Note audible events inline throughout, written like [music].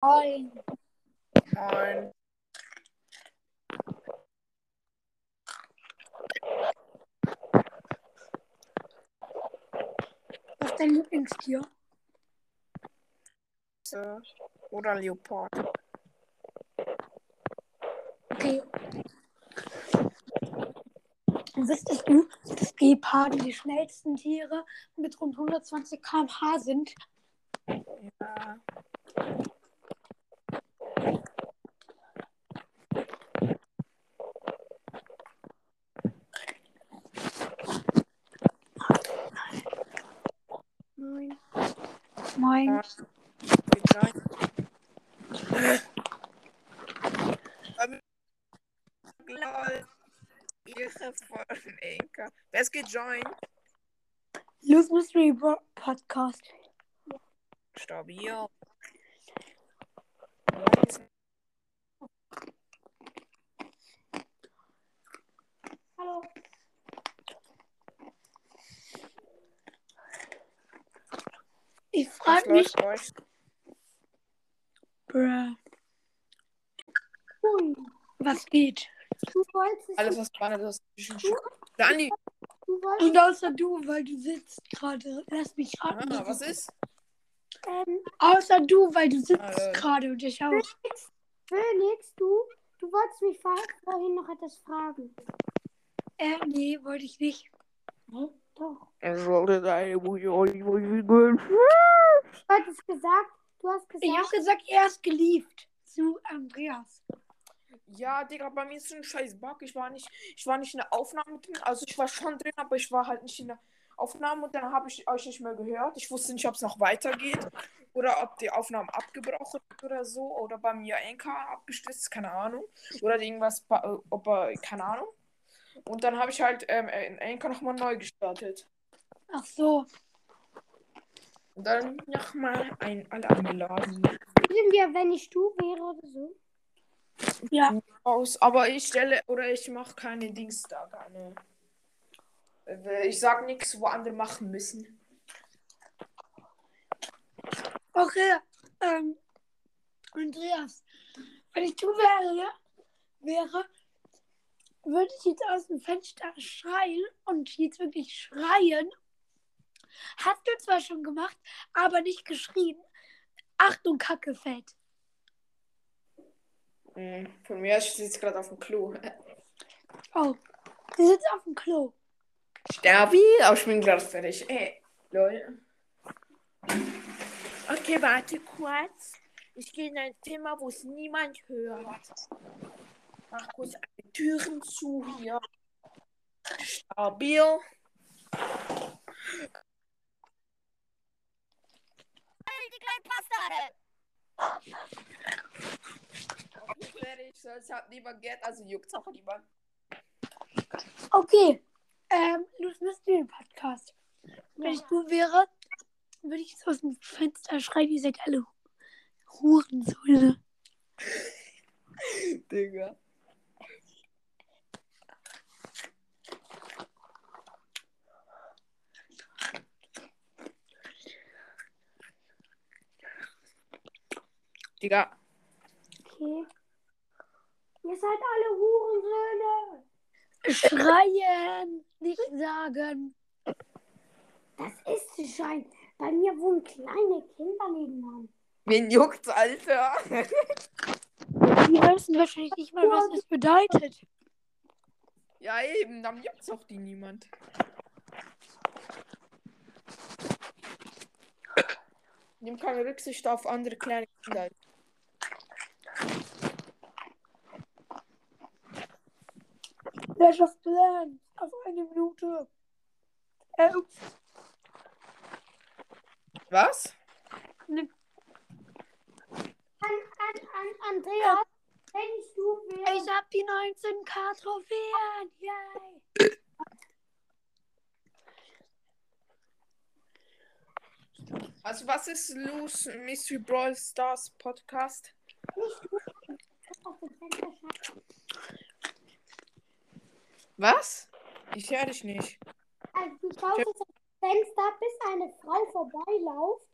Moin. Moin. Was ist dein Lieblingstier? Oder Leopard. Okay. Wüsstest du, dass Geparde die schnellsten Tiere mit rund 120 km/h sind? Ja. Moin. Moin. Geht rein. Ähm, lol. Ihre von Enka. Wer ist gejoint? Loose Mystery Podcast. Stabil. Hallo. Ich frage mich, euch? bruh, was geht? Du wolltest, Alles, was spannend ist. Dani, du wolltest, Und außer du, weil du sitzt gerade. Lass mich raten. ah, was ist? ähm, Außer du, weil du sitzt Äh. gerade und ich auch. Phoenix, du, du wolltest mich vor- vorhin noch etwas fragen. Äh, nee, wollte ich nicht. Doch. Er sollte deine Du hattest gesagt, du hast Ich habe gesagt, gesagt, er ist geliebt zu Andreas. Ja, Digga, bei mir ist so ein scheiß Bug. Ich war nicht, ich war nicht in der Aufnahme drin. Also ich war schon drin, aber ich war halt nicht in der Aufnahme und dann habe ich euch nicht mehr gehört. Ich wusste nicht, ob es noch weitergeht oder ob die Aufnahme abgebrochen ist oder so oder bei mir Anchor abgestürzt, keine Ahnung. Oder irgendwas, äh, ob er, keine Ahnung. Und dann habe ich halt ähm, Anchor nochmal neu gestartet. Ach so. Und dann nochmal ein alle eingeladen. sind wir, wenn ich du wäre oder so? Ja. Aus, aber ich stelle oder ich mache keine Dings da, keine. Ich sag nichts, wo andere machen müssen. Okay. Ähm, Andreas, wenn ich du wäre, wäre, würde ich jetzt aus dem Fenster schreien und jetzt wirklich schreien. Hast du zwar schon gemacht, aber nicht geschrien. Achtung, Kacke fällt. Hm, Von mir, ich sitze gerade auf dem Klo. Oh, du sitzt auf dem Klo. Stabil, aber ich bin gerade fertig. Ey, lol. Okay, warte kurz. Ich gehe in ein Zimmer, wo es niemand hört. Mach kurz alle Türen zu hier. Stabil. die kleinen Bastarde! Okay, fertig. Sonst hat niemand Geld, also juckt's auch niemand. Okay. Ähm, Loose Mystery Podcast. Wenn ich du wäre, würde ich jetzt aus dem Fenster schreien, ihr seid alle Hurensohne. [laughs] Digga. Digga. Okay. Ihr seid alle Hurensöhne. Schreien, nicht sagen. Das ist sie schein. Bei mir wohnen kleine Kinder nebenan. Wen juckt's, Alter? Die wissen wahrscheinlich nicht mal, was das bedeutet. ja, eben, dann juckt's auch die niemand. Nimm keine Rücksicht auf andere kleine Kinder. Clash of Clans auf eine Minute. Äh, ups. Was? Ne- An, an, an Andreas, wenn ich du wäre. Ich hab die 19k Trophäen. Yay. Also, was ist los, Mystery Brawl Stars Podcast? dem. Was? Ich höre dich nicht. Also du schaust jetzt aufs Fenster, bis eine Frau vorbeilauft,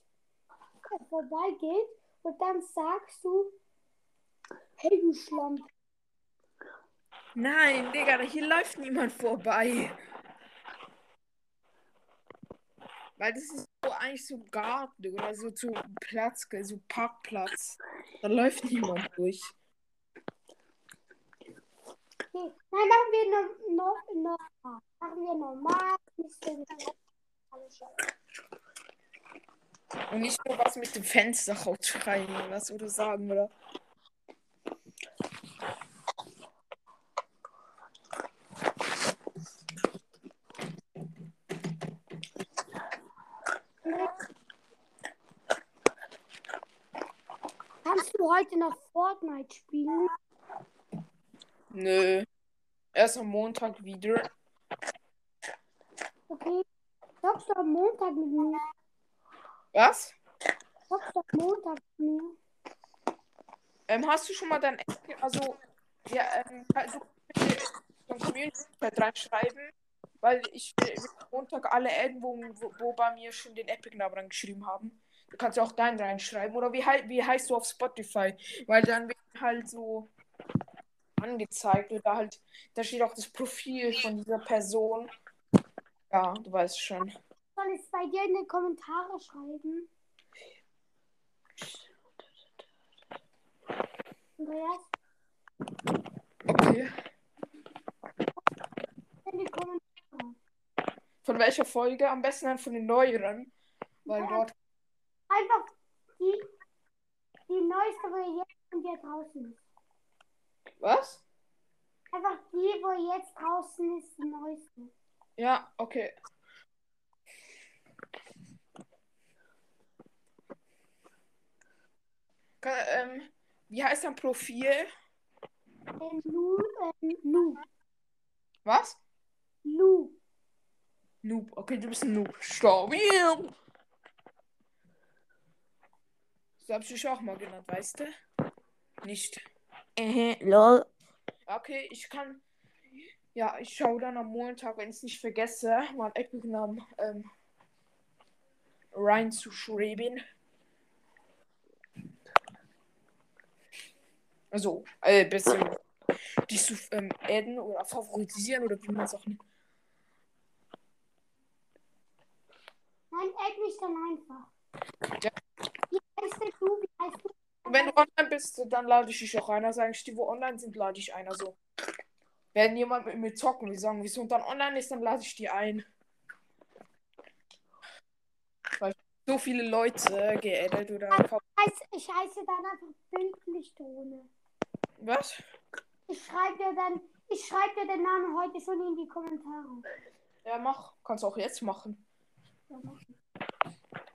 äh, vorbeigeht und dann sagst du, hey du Schlampe. Nein, Digga, hier läuft niemand vorbei. Weil das ist so eigentlich so Garten oder so zu Platz, so Parkplatz. Da läuft niemand durch. Okay. Nein, machen wir no, no, normal. Machen wir normal. Und nicht nur was mit dem Fenster rausschreien oder was oder sagen, oder? Kannst du heute noch Fortnite spielen? Nö. Erst am Montag wieder. Okay. Zockst du am Montag mit mir? Was? Zockst du am Montag mit mir? Ähm, hast du schon mal dein also ja, ähm, also so ein Community-Chat reinschreiben? Weil ich will Montag alle adden, wo, wo, wo bei mir schon den Epic-Namen reingeschrieben haben. Du kannst ja auch deinen reinschreiben. Oder wie, wie heißt du auf Spotify? Weil dann wird halt so angezeigt oder halt, da steht auch das Profil von dieser Person. Ja, du weißt schon. Soll ich es bei dir in die Kommentare schreiben? Andreas, Okay. in die Kommentare. Von welcher Folge? Am besten dann von den neueren. Weil Ja. dort. Einfach die, die neueste, wo jetzt von dir draußen ist. Was? Einfach die, wo jetzt draußen ist, die neueste. Ja, okay. Ka- Ähm, wie heißt dein Profil? Ähm, Lu, ähm, Lu, Was? Lu. Noob. Okay, du bist ein Noob. Stabil. So hab ich dich auch mal genannt, weißt du? Nicht. Äh, lol. Okay, ich kann. Ja, ich schaue dann am Montag, wenn ich es nicht vergesse, mal Epic-Namen ähm, reinzuschreiben. Also, äh, bisschen dich zu ähm, adden oder favorisieren oder wie man es auch nennt. Nein, add mich dann einfach. Ja. Wie heißt denn du? Wie heißt du? Wenn du online bist, dann lade ich dich auch ein. Also eigentlich die, wo online sind, lade ich ein. Also, wenn jemand mit mir zocken will, sagen wir so, und dann online ist, dann lade ich die ein. Weil so viele Leute geaddet oder. Heiß, ich heiße dann einfach bildlich Drohne. Was? Ich schreibe dir dann, ich schreibe dir den Namen heute schon in die Kommentare. Ja, mach. Kannst du auch jetzt machen. Ja, mach.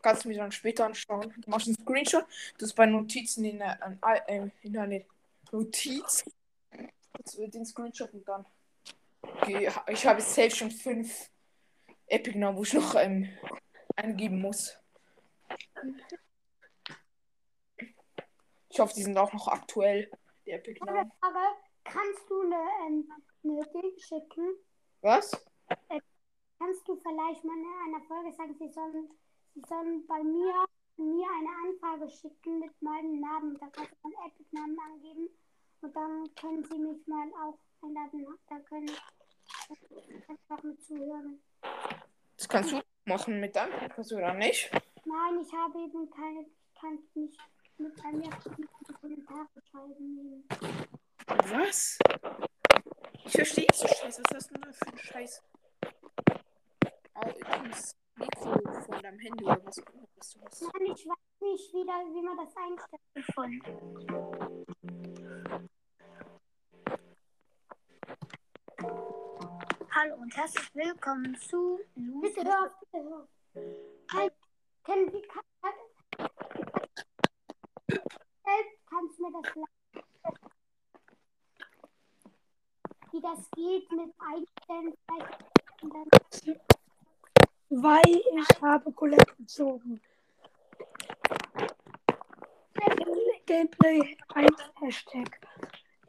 Kannst du mir dann später anschauen. Du machst einen Screenshot, das bei Notizen in, eine, ein- äh, in eine Notiz. Den Screenshot und dann. Okay, ich habe jetzt safe schon fünf Epic Namen, wo ich noch ähm, eingeben muss. Ich hoffe, die sind auch noch aktuell, die Epic Namen. Frage, kannst du eine, ähm, eine Ding schicken? Was? Kannst du vielleicht mal in einer Folge sagen, sie sollen, sie sollen bei mir, mir eine Anfrage schicken mit meinem Namen. Da kannst du dann Epic-Namen angeben und dann können sie mich mal auch einladen. Da können einfach mit zuhören. Das kannst du machen mit deinem Podcast oder nicht? Nein, ich habe eben keine, ich kann nicht mit die Kommentare schreiben. Was? Ich verstehe nicht so scheiße. Was hast du denn für einen Scheiß? Au, ins Mikro von deinem Handy oder was auch immer, du hast. Nein, ich weiß nicht, wie, da, wie man das einstellt. Hallo und herzlich willkommen zu Bitte hör auf, bitte hör auf. Halt, kann, kann, selbst kannst du mir das sagen? Wie das geht mit Einstellen, vielleicht und dann Weil ich habe Colette gezogen. Gameplay 1 Hashtag.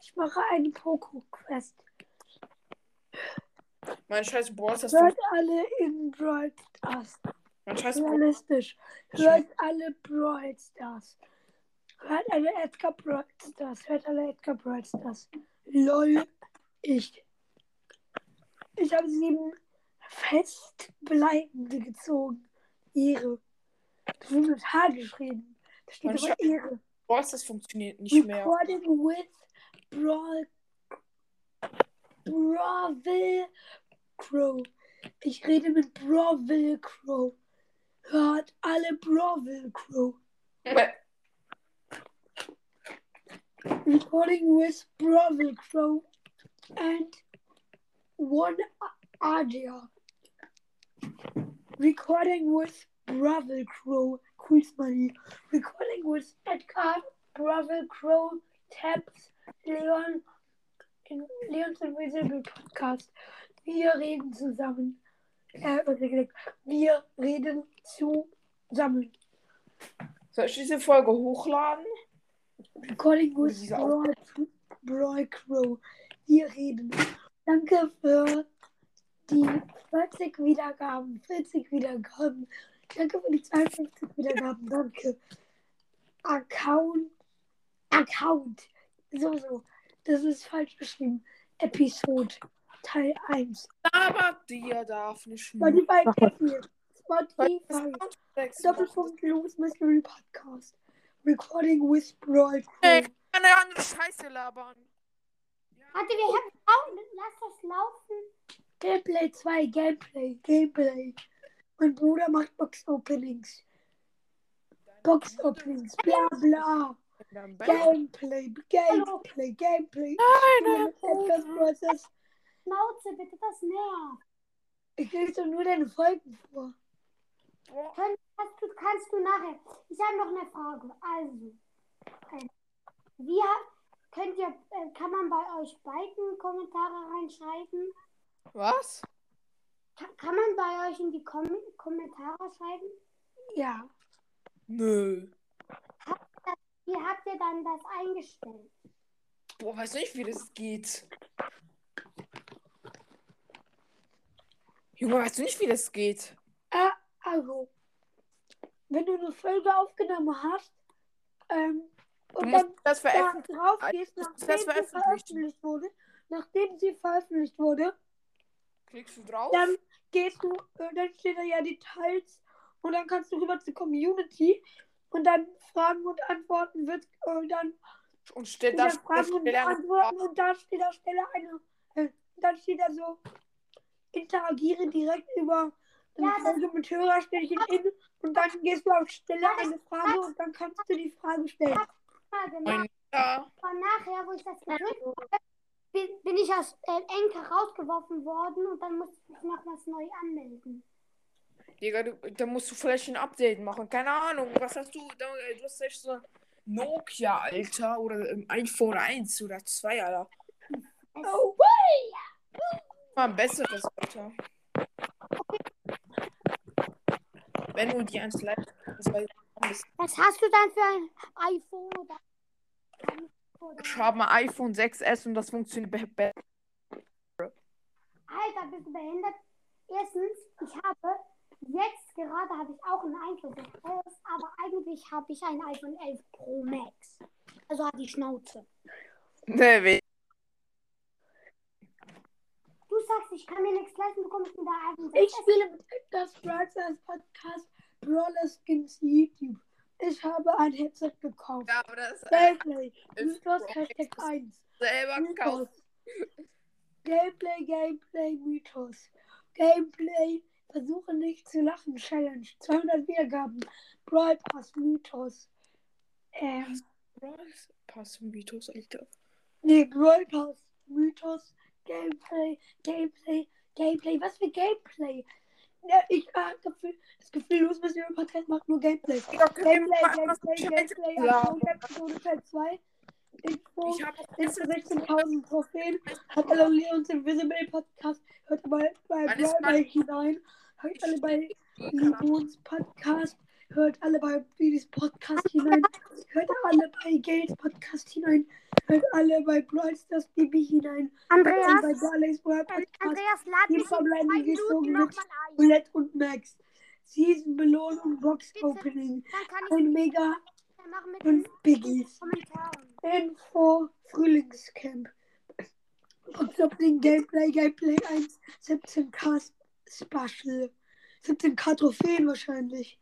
Ich mache eine Poco-Quest. Mein scheiß Boss hast Hört alle in Brawl Stars. Mein scheiß. Realistisch. Hört alle Brawl Stars. Hört alle Edgar Brawl Stars. Hört alle Edgar Brawl Stars. LOL. Ich. Ich habe sieben festbleibende gezogen. Ehre. Das wird mit H geschrieben. Da steht aber Ehre. Was, das funktioniert nicht mehr. Recording with Brawl. Bravil Crow. Ich rede mit Bravil Crow. Hört alle Bravil Crow. Recording with Bravil Crow and one Adia. Recording with Bravil Crow. Cool Smiley. Recording with Edgar, Bravil Crow, Tabs, Leon, in Leons Invisible Podcast. Wir reden zusammen. Äh, wir reden zusammen. Soll ich diese Folge hochladen? Recording with Brawl Crow. Wir reden. Danke für die 40 Wiedergaben. 40 Wiedergaben. Danke für die 52 Wiedergaben. Danke. Account. Account. So, so. Das ist falsch geschrieben. Episode. Teil 1. Aber dir darf nicht Spotify. Das Spotify. Doppelpunkt Los Mystery Podcast. Recording with Brawl Ey, Crow. keine andere Scheiße labern. Warte, wir haben. Lass das laufen. Gameplay 2, Gameplay, Gameplay. Mein Bruder macht Box Openings. Box Openings, bla bla. Gameplay, Gameplay, Gameplay. Nein, Etwas Process. Schnauze, bitte, das nervt. Ich lese doch nur deine Folgen vor. Könnt, kannst, du, kannst du nachher. Ich habe noch eine Frage. Also, äh, wie ha- könnt ihr, äh, kann man bei euch beiden Kommentare reinschreiben? Was? Ka- Kann man bei euch in die Kom Kommentare schreiben? Ja. Nö. Wie habt ihr dann das eingestellt? Boah, weiß nicht, wie das geht. Junge, weißt du nicht, wie das geht? Äh, also, wenn du eine Folge aufgenommen hast, ähm, Du und musst dann das da veröffentlichen. drauf gehst, nachdem das sie veröffentlicht wurde, nachdem sie veröffentlicht wurde, Klickst du drauf? dann gehst du, dann steht da ja Details und dann kannst du rüber zur Community und dann Fragen und Antworten wird und dann und steht da Fragen und Antworten und da steht da Stelle eine, äh, dann steht da so interagiere direkt über Ja, Folge mit Hörerstellchen in und dann gehst du auf Stelle eine Frage und dann kannst du die Frage stellen. Ja. Aber nachher, wo ich das gedrückt habe, bin, ich aus äh, Enker rausgeworfen worden und dann musste ich mich nochmals neu anmelden. Digga, du, da musst du vielleicht ein Update machen. Keine Ahnung, was hast du? Äh, du hast echt so ein Nokia, Alter. Oder ähm, iPhone 1 oder 2, Alter. Oh, Mal ein besseres, Alter. Wenn du die 1 live. Was hast du dann für ein iPhone oder? Ich habe ein iPhone 6S und das funktioniert be be Alter, bist du behindert? Erstens, ich habe jetzt gerade habe ich auch ein iPhone 6S, aber eigentlich habe ich ein iPhone 11 Pro Max. Also hat die Schnauze. Ne, we- Du sagst, ich kann mir nichts leisten, du kommst mit der iPhone 6S. ich spiele mit das Broadcast Podcast Brawler Skins YouTube. Ich habe ein Headset gekauft. Ja, aber das ist Gameplay. Mythos Hashtag Max. 1. selber gekauft. Gameplay, Gameplay, Mythos. Gameplay, versuche nicht zu lachen, Challenge. 200 Wiedergaben. Brawl Pass, Mythos. Ähm, Pass Mythos, Alter. nee, Brawl Pass, Mythos, Gameplay, Gameplay, Gameplay. Was für Gameplay? Ja, ich habe Gefühl, das Gefühl, los, was wir im Podcast macht nur Gameplay. Gameplay, Gameplay, Gameplay, Ja. Aktion, Episode Teil 2. Info. Ich zu 16.000 Trophäen. Hat alle Leons Invisible Podcast. Hört mal bei Wann ist Brawl hinein. Hört alle bei Leons Podcast. Hört alle bei Bidis Podcast hinein. Hört alle bei Gates Podcast hinein. Hört alle bei Brawl Stars hinein. Hört alle bei Andreas, Darley's Brawl Podcast. Andreas, lad mich in zwei Minuten nochmal ein. Roulette und Max. Season Belohnung Box Bitte. Opening. Ich Ein mega Fünf Biggies. Info Frühlingscamp. Opening Gameplay, Gameplay 1, 17k Special. 17k Trophäen wahrscheinlich.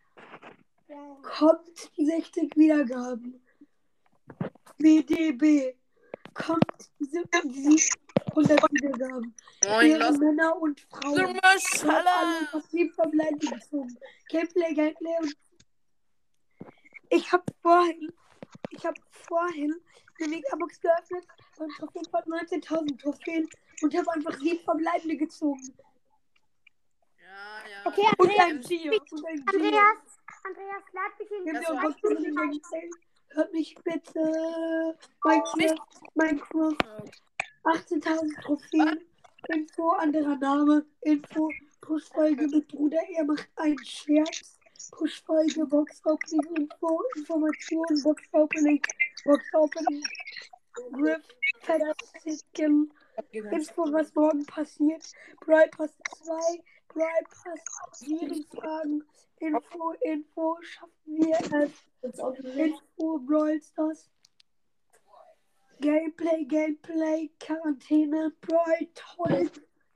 Ja, ja. Kommt 60 Wiedergaben. BDB. Kommt 70 100 Wiedergaben. Moin, Ihre lass Männer und Frauen. Alle passiv verbleiben gezogen. Gameplay, Gameplay und. Ich hab vorhin. Ich hab vorhin eine Megabox geöffnet und Trophäen von 19.000 Trophäen und habe einfach sieben verbleibende gezogen. Ja, ja. Okay, Und Andreas, ein. Und ein Tier. Andreas, Andreas, lad mich in Das den Gameplay. Hört mich bitte. Minecraft. Minecraft. 18.000 Trophäen. Info, anderer Name. Info, Push-Folge mit Bruder, er macht einen Scherz. Push-Folge, Box-Opening, Info, Information, Box-Opening, Box-Opening, Griff, Fettsicken, Info, was morgen passiert. Brawl Pass 2, Brawl Pass, Serienfragen, Info, Info, schaffen wir es. Info, Brawl Stars. Gameplay, Gameplay, Quarantäne, Brawl, toll.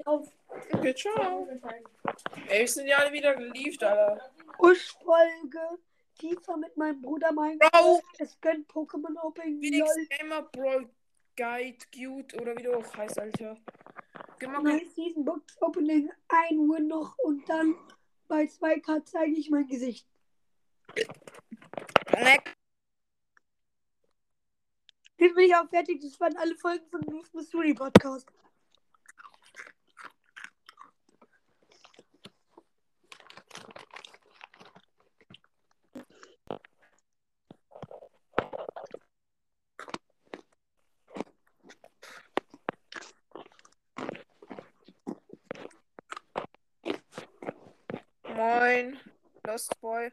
Okay, ciao. Ey, wir sind ja alle wieder geliefert, Alter. Push-Folge. FIFA mit meinem Bruder Minecraft. Es gönnt Pokémon Opening. Phoenix LOL. Gamer Brawl Guide, Cute oder wie du auch heißt, Alter. Gib mal Nice Season Box Opening. Ein Win noch und dann bei 2K zeige ich mein Gesicht. Neck. Jetzt bin ich auch fertig. Das waren alle Folgen von News Mystery Podcast. Moin. Lost Boy.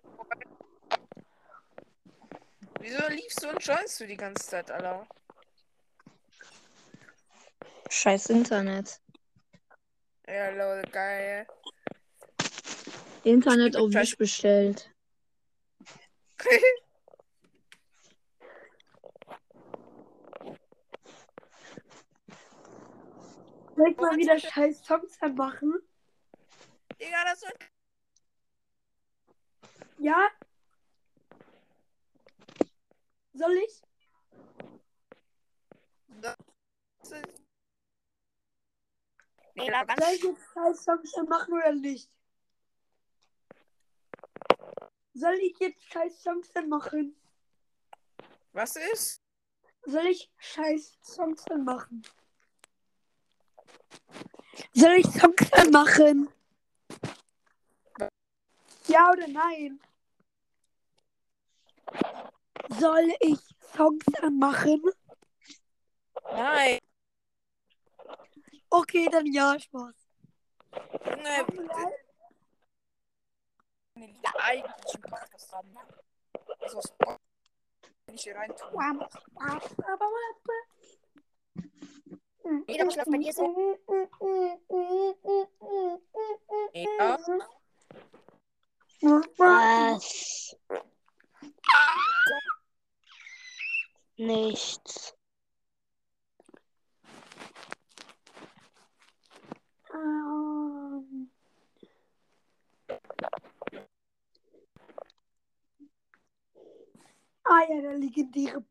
Wieso liefst du und scheißt du die ganze Zeit, Alter? Scheiß Internet. Ja, lol, geil. Internet auf Wish bestellt. Soll ich mal wieder scheiß Songs anmachen? Digga, das wird. Ja? Soll ich? Ganz Soll ich jetzt scheiß Songs anmachen oder nicht? Soll ich jetzt scheiß Songs anmachen? Was ist? Soll ich scheiß Songs anmachen? Soll ich Songs anmachen? Ja oder nein? Soll ich Songs anmachen? Nein. Okay, dann ja, Spaß. Junge, bitte. Nee, die eigentlichen Podcast haben. Also, was wenn ich hier rein tue. Jeder muss was bei dir so. Ja. Was? Nichts. Ähm. Ah ja, der legendäre.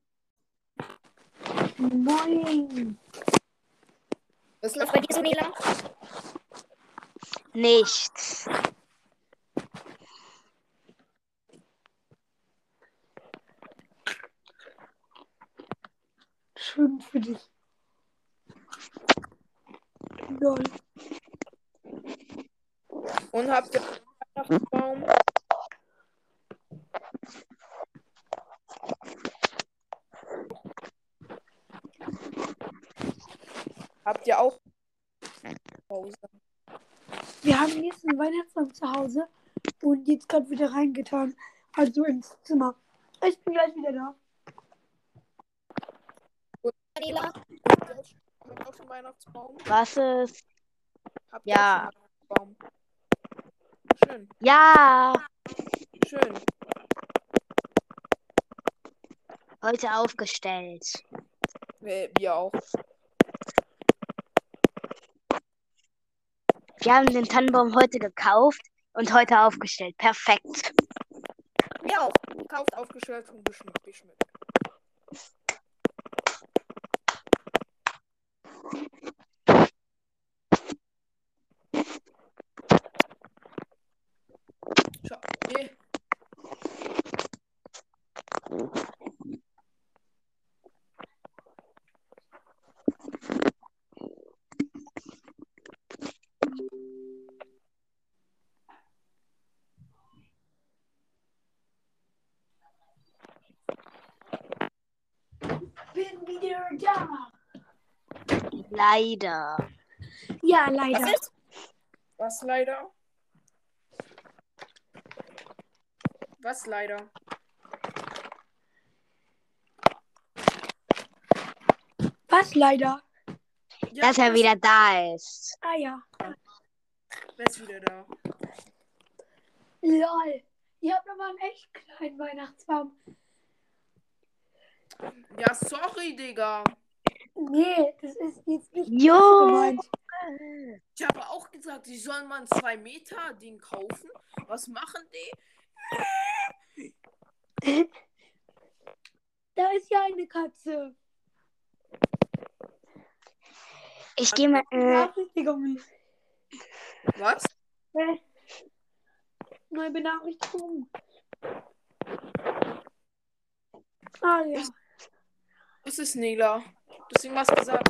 Moin. Was Was bei dir so, Nela? Nichts. Schön für dich. Lol. Und habt ihr Weihnachtsbaum? Habt ihr auch? Wir haben jetzt einen Weihnachtsbaum zu Hause und jetzt gerade wieder reingetan. Also ins Zimmer. Ich bin gleich wieder da. Nela? Habt ihr auch schon Weihnachtsbaum? Was ist? Ihr Ja. Weihnachtsbaum? Schön, Ja. schön. heute aufgestellt. Wir, wir auch. Wir haben den Tannenbaum heute gekauft und heute aufgestellt. Perfekt. Wir auch. Gekauft, aufgestellt und geschmückt. geschmückt. Schau, eh. Bin wieder da. Leider. Ja, leider. Was ist? Was leider? Was leider? Was leider? Ja, Dass er wieder da ist. Ah ja. Wer ist wieder da? Lol. Ihr habt aber einen echt kleinen Weihnachtsbaum. Ja, sorry, Digga. Nee, das ist jetzt nicht Jo. gemeint. Ich habe auch gesagt, die sollen mal ein 2 Meter Ding kaufen. Was machen die? [laughs] Da ist ja eine Katze. Ich gehe mal. Äh, Benachrichtigungen. Was? Neue Benachrichtigungen. Ah ja. Was ist Nela? Du hast irgendwas gesagt.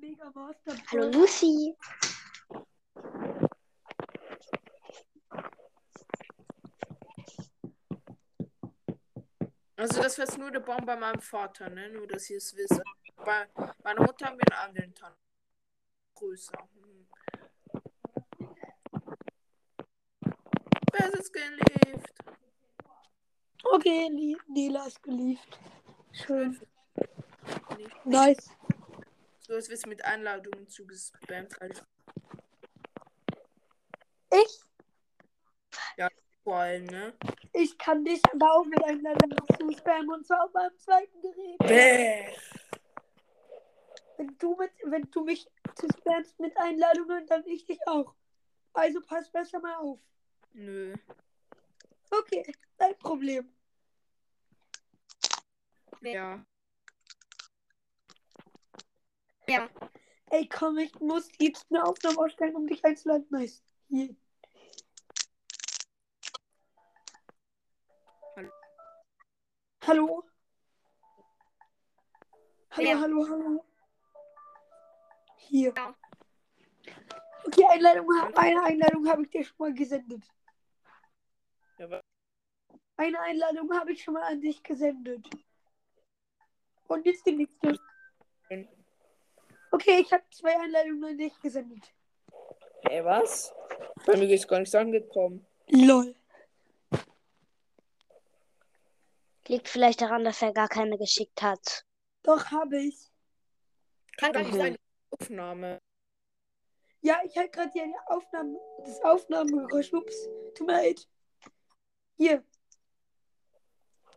Mega Master. hallo Lucy. Also das war jetzt nur der Baum bei meinem Vater, ne? Nur, dass ihr es wisst. Bei meiner Mutter haben wir einen anderen Tann. Größer. Hm. Wer ist gelebt? Okay, Li- Nela ist geliefert. Schön. Nicht. Nice. So, es wird mit Einladungen zugespammt, Alter. Ich, Vor allem, ne? ich kann dich aber auch mit Einladungen zu spammen und zwar auf meinem zweiten Gerät. Bäh. Wenn du, mit, wenn du mich zu spammst mit Einladungen, dann ich dich auch. Also pass besser mal auf. Nö. Okay, kein Problem. Ja. Ja. Ey, komm, ich muss jetzt eine Aufnahme ausstellen, um dich einzuladen. Nice. Hier. Hallo? Hallo, Ja. hallo, hallo. Hier. Ja. Okay, Einladung, eine Einladung habe ich dir schon mal gesendet. Ja, Eine Einladung habe ich schon mal an dich gesendet. Und jetzt die nächste. Okay, ich habe zwei Einladungen an dich gesendet. Ey, was? Bei mir ist gar nichts angekommen. Lol. Liegt vielleicht daran, dass er gar keine geschickt hat. Doch, habe ich. Kann gar nicht Mhm. sein. Aufnahme. Ja, ich halte gerade die Aufnahme, das Aufnahmegeräusch. Ups, tut mir leid. Hier.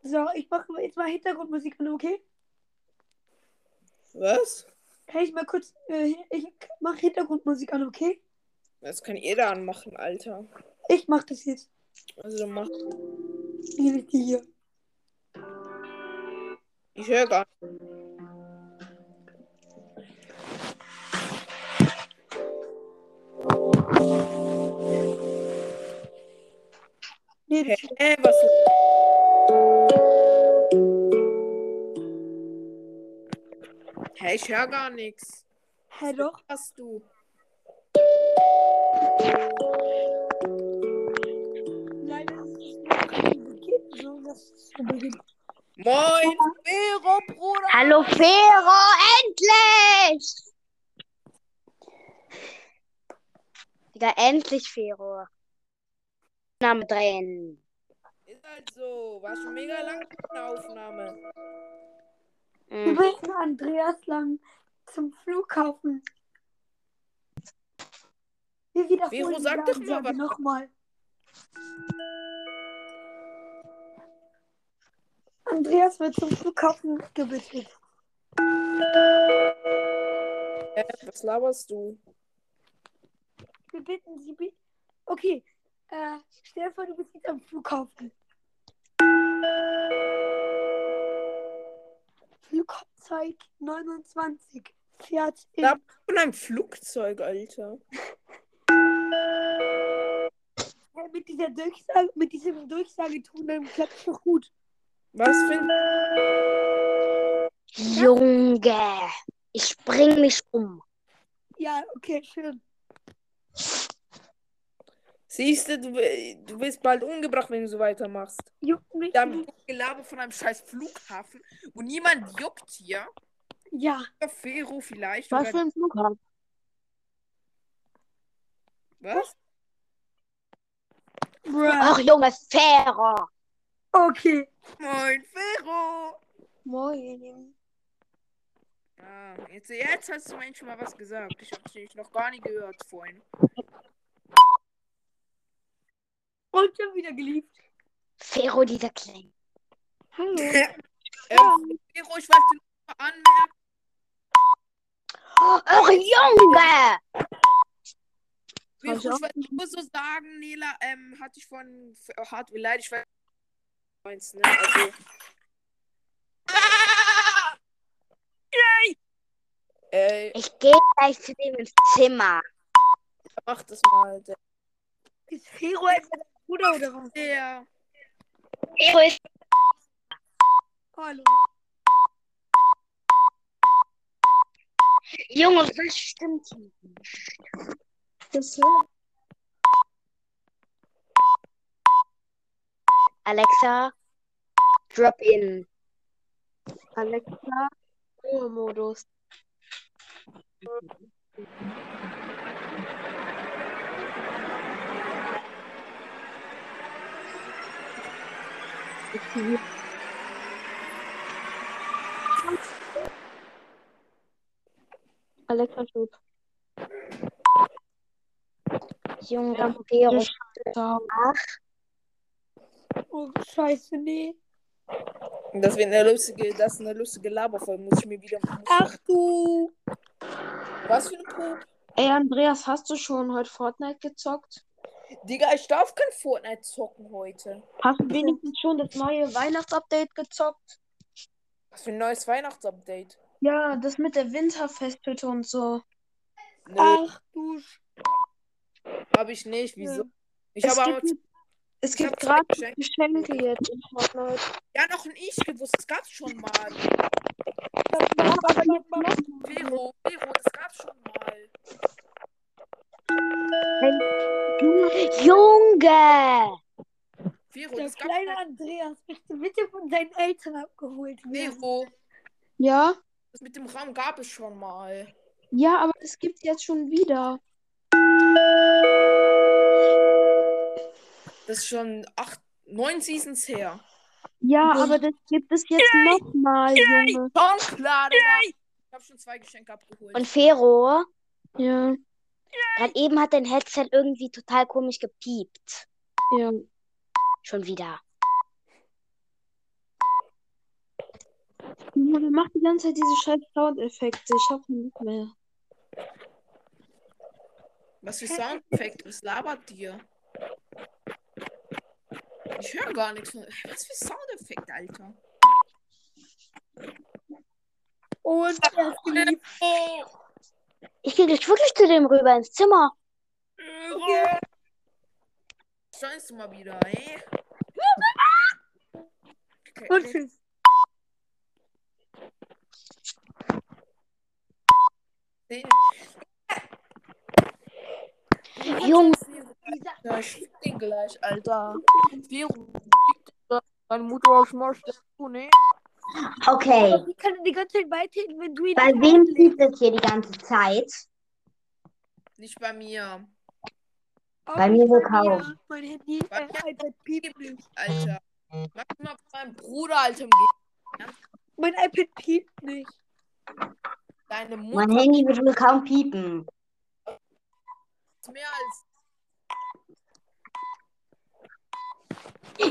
So, ich mache jetzt mal Hintergrundmusik an, okay? Was? Kann ich mal kurz, äh, ich mache Hintergrundmusik an, okay? Das kann jeder anmachen, Alter. Ich mache das jetzt. Also mach. Hier hier. Ich höre gar nicht. Hä, was? Hä, ich höre gar nichts. Hä, doch. Was hast du? Nein, das ist nicht so, dass es so beginnt. Moin, Vero, Bruder. Hallo Fero, endlich! wieder. Endlich, Fero. Name drin. Ist halt so. War schon mega lang eine Aufnahme. Wir Mhm. bringen Andreas lang zum Flughafen. Wir wiederholen Vero, sag doch mal was. nochmal. Andreas wird zum Flughafen gebeten. Äh, was laberst du? Wir bitten Sie. bi- Okay, äh, stell dir vor, du bist jetzt am Flughafen. Flugzeug 29 fährt in. Ja. Von einem Flugzeug, Alter. Mit dieser Durchsage, mit diesem Durchsageton, dann klappt doch gut. Was für ein. Junge, ich bring mich um. Ja, okay, schön. Siehst du, du, wirst bald umgebracht, wenn du so weitermachst. Juckt mich nicht. Gelaber von einem scheiß Flughafen, wo niemand juckt hier. Ja, Fero vielleicht. Was für ein Flughafen? Was? Ach, Junge, Fero. Okay. Moin, Fero! Moin. Ah, jetzt, jetzt hast du Mensch mal was gesagt. Ich hab's nämlich noch gar nie gehört vorhin. Und schon wieder geliebt. Fero, dieser Kleine. Hallo. [laughs] Ähm, Fero, ich wollte nur mal anmerken, Ach, Junge. Fero, ich wollte nur so sagen, Nela, ähm, hatte ich von oh, hart wie leid, ich weiß meinst, ne? Also. Ey, Ich gehe gleich zu dem ins Zimmer. mach das mal. Der, Ist Fero etwa dein Bruder oder was? der Fero ist Hallo. Junge, was stimmt hier nicht? Das Alexa, drop in. Alexa, Ruhemodus. Alexa, tut. Junge, Fero. Ciao. Oh, scheiße, nee. Das wird eine lustige, das ist eine lustige Laberfolge, muss ich mir wieder. Ach du. Was für ein Pup? Ey, Andreas, hast du schon heute Fortnite gezockt? Digga, ich darf kein Fortnite zocken heute. Hast du wenigstens schon das neue Weihnachtsupdate gezockt? Was für ein neues Weihnachtsupdate? Ja, das mit der Winterfesthütte und so. Nö, Ach du. Sch- hab ich nicht. Wieso? Ich Es habe aber. Es gibt gerade Geschenke. Geschenke jetzt in Fortnite. Ja, noch ein Ich gewusst. Das gab's schon mal. Vero, Vero, das gab's schon mal. Junge! Vero, Der das gab's kleine mal. Andreas möchte bitte von seinen Eltern abgeholt werden. Vero, Ja? das mit dem Raum gab es schon mal. Ja, aber es gibt jetzt schon wieder. Das ist schon acht, neun Seasons her. Ja, aber das gibt es jetzt nochmal, Junge. Komm klar, Digga. Ich habe schon zwei Geschenke abgeholt. Und Fero, Ja, gerade eben hat dein Headset irgendwie total komisch gepiept. ja. Schon wieder. Junge, der macht die ganze Zeit diese scheiß Soundeffekte. Ich hab nicht mehr. Was für Soundeffekt? Was labert dir? Ich höre gar nichts. von- Was für Soundeffekt, Alter? Und. Ich gehe gleich wirklich zu dem rüber ins Zimmer. Okay. Scheißt du mal wieder, ey? Okay, Und tschüss. Junge, Ja, ich fick den gleich, Alter. Vero, deine Mutter schmorst du, ne? okay. Wie kann die ganze Zeit weiterhin, wenn du ihn Bei wem piept es hier die ganze Zeit? Nicht bei mir. Bei mir gekauft. mir Mein Handy, äh, iPad piept nicht. Alter. Mach mal von meinem Bruder, Alter, im Ge- Mein iPad piept nicht. Deine Mutter Mein Handy wird wohl kaum piepen. mehr als.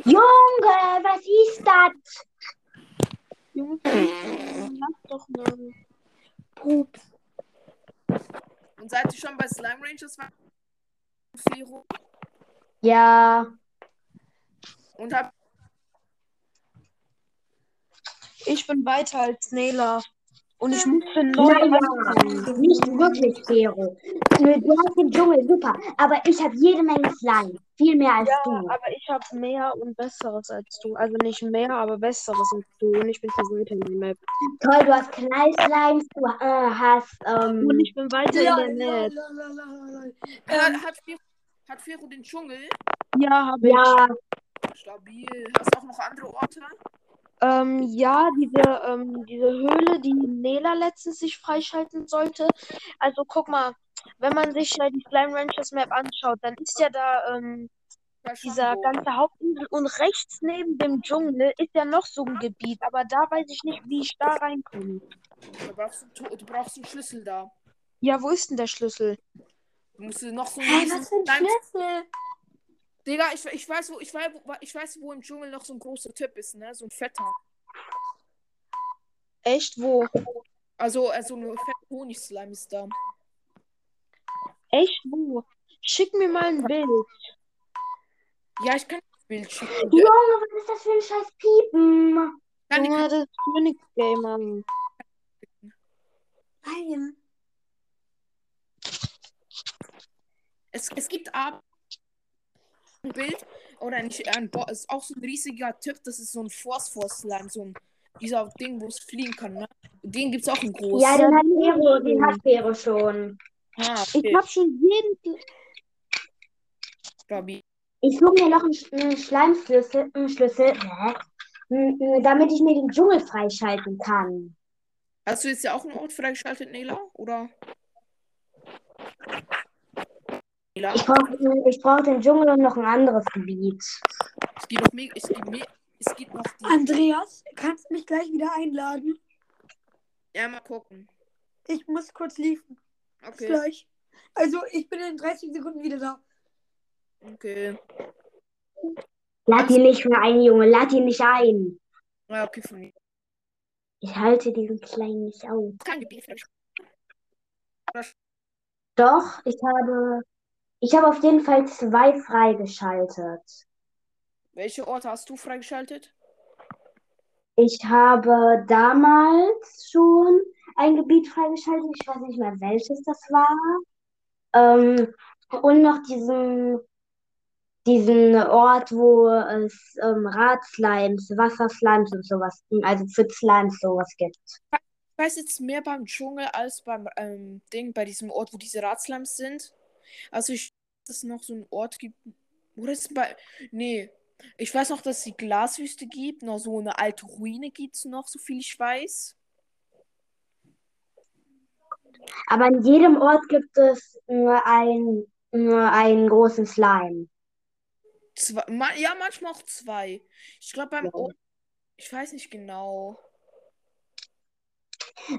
Junge, was ist das? Junge, lass doch mal. Pups. Und seid ihr schon bei Slime Rangers? Ja, Und hab. Ich bin weiter als Nela. Und ich musste neu naja, anfangen. nicht wirklich, Fero. Du hast den Dschungel, super. Aber ich habe jede Menge Slime. Viel mehr als Ja, du. aber ich habe mehr und Besseres als du. Also nicht mehr, aber Besseres als du. Und ich bin viel weiter in der Map. Toll, du hast Knallslimes, du äh, hast, ähm, Und ich bin weiter Ja, in der Map. lalalala. Hat, hat, Fero, hat Fero den Dschungel? Ja, habe ich. ja, Stabil. Hast du auch noch andere Orte? Ähm, ja, diese, ähm, diese Höhle, die Nela letztens sich freischalten sollte. Also guck mal, wenn man sich äh, die Slime Ranchers Map anschaut, dann ist ja da ähm, dieser ganze Hauptinsel und rechts neben dem Dschungel ist ja noch so ein Gebiet, aber da weiß ich nicht, wie ich da reinkomme. Da brauchst du, du brauchst einen Schlüssel da. Ja, wo ist denn der Schlüssel? Du musst noch so einen riesen was für ein Schlüssel? Digga, ich, ich weiß, wo, ich weiß, wo, ich weiß, wo im Dschungel noch so ein großer Typ ist, ne? So ein fetter. Echt, wo? Also, also ein fetter Honigslime ist da. Echt, wo? Schick mir mal ein Bild. Ja, ich kann das Bild schicken. Junge, was ist das für ein scheiß Piepen? Kann Junge, das ist Phoenix Gamer. Nein. Es, es gibt aber ein Bild oder ein, ein Bo ist auch so ein riesiger Typ, das ist so ein Phosphor-Slime, so ein dieser Ding, wo es fliegen kann, ne? Den gibt's auch in groß. Ja, den hat Fero, den hat Fero schon. ah, Ich hab schon jeden. Stabil. Ich suche mir noch einen, Sch- einen Schleimschlüssel, einen Schlüssel, m- damit ich mir den Dschungel freischalten kann. Hast du jetzt ja auch einen Ort freigeschaltet, Nela? Oder? Ich brauche ich brauch den Dschungel und noch ein anderes Gebiet. Es gibt noch es gibt, es gibt noch die. Andreas, kannst du mich gleich wieder einladen? Ja, mal gucken. Ich muss kurz liefern. Bis Okay. gleich. Also, ich bin in 30 Sekunden wieder da. Okay. Lad ihn nicht mehr ein, Junge, lad ihn nicht ein. Ja, okay, von mir. Ich halte diesen Kleinen nicht aus. Kein Gebiet freigeschaltet. Doch, ich habe, ich habe auf jeden Fall zwei freigeschaltet. Welche Orte hast du freigeschaltet? Ich habe damals schon ein Gebiet freigeschaltet. Ich weiß nicht mehr, welches das war. Ähm, und noch diesen, diesen Ort, wo es ähm, Radslimes, Wasserslimes und sowas, also für Slimes sowas gibt. Ich weiß jetzt mehr beim Dschungel als beim ähm, Ding, bei diesem Ort, wo diese Radslams sind. Also ich dass es noch so einen Ort gibt. Oder ist bei. Nee. Ich weiß noch, dass es die Glaswüste gibt. Noch so eine alte Ruine gibt es noch, so viel ich weiß. Aber an jedem Ort gibt es nur ein, nur einen großen Slime. Zwei, ma ja, manchmal auch zwei. Ich glaube beim Ja. Ort. Ich weiß nicht genau.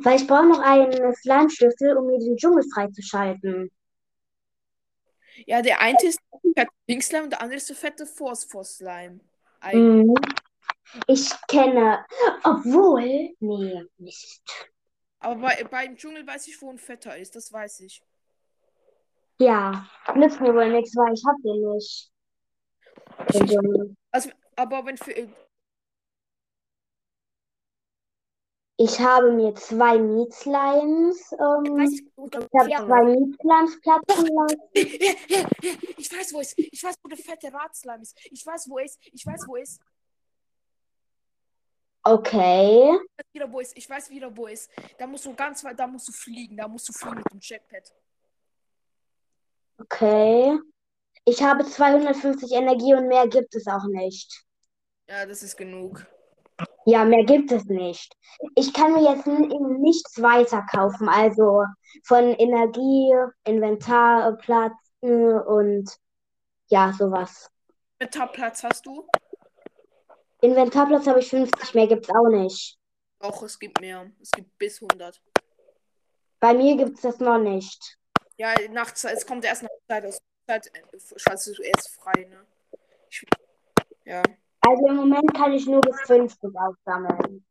Weil ich brauche noch einen Slime-Schlüssel, um mir den Dschungel freizuschalten. Ja, der eine ist fette Pink Slime und der andere ist der fette Phosphor Slime. Eigentlich. Mhm. Ich kenne, obwohl, nee, nicht. Aber bei, beim Dschungel weiß ich, wo ein fetter ist. Das weiß ich. Ja, nützt mir wohl nichts, weil ich hab den nicht. Den Dschungel. Also, aber wenn für. Ich habe mir zwei Mietslimes, ähm, ich, ich habe ja. zwei Mietslimes platzen lassen. [laughs] Ich weiß, wo es ist. Ich weiß, wo der fette Radslime ist. Ich weiß, wo er ist. Ich weiß, wo er ist. Okay. Ich weiß wieder, wo ist. Ich weiß wieder, wo ist. Da musst du ganz weit, da musst du fliegen. Da musst du fliegen mit dem Jetpad. Okay. Ich habe 250 Energie und mehr gibt es auch nicht. Ja, das ist genug. Ja, mehr gibt es nicht. Ich kann mir jetzt nichts weiter kaufen, also von Energie, Inventarplatz äh, und Ja, sowas. Inventarplatz hast du? Inventarplatz habe ich 50, mehr gibt's auch nicht. Auch es gibt mehr. Es gibt bis 100. Bei mir gibt's das noch nicht. Ja, nachts, es kommt erst nach Zeit aus. Zeit äh, schaltest du erst frei, ne? Ich, ja. Also im Moment kann ich nur bis 50 aufsammeln.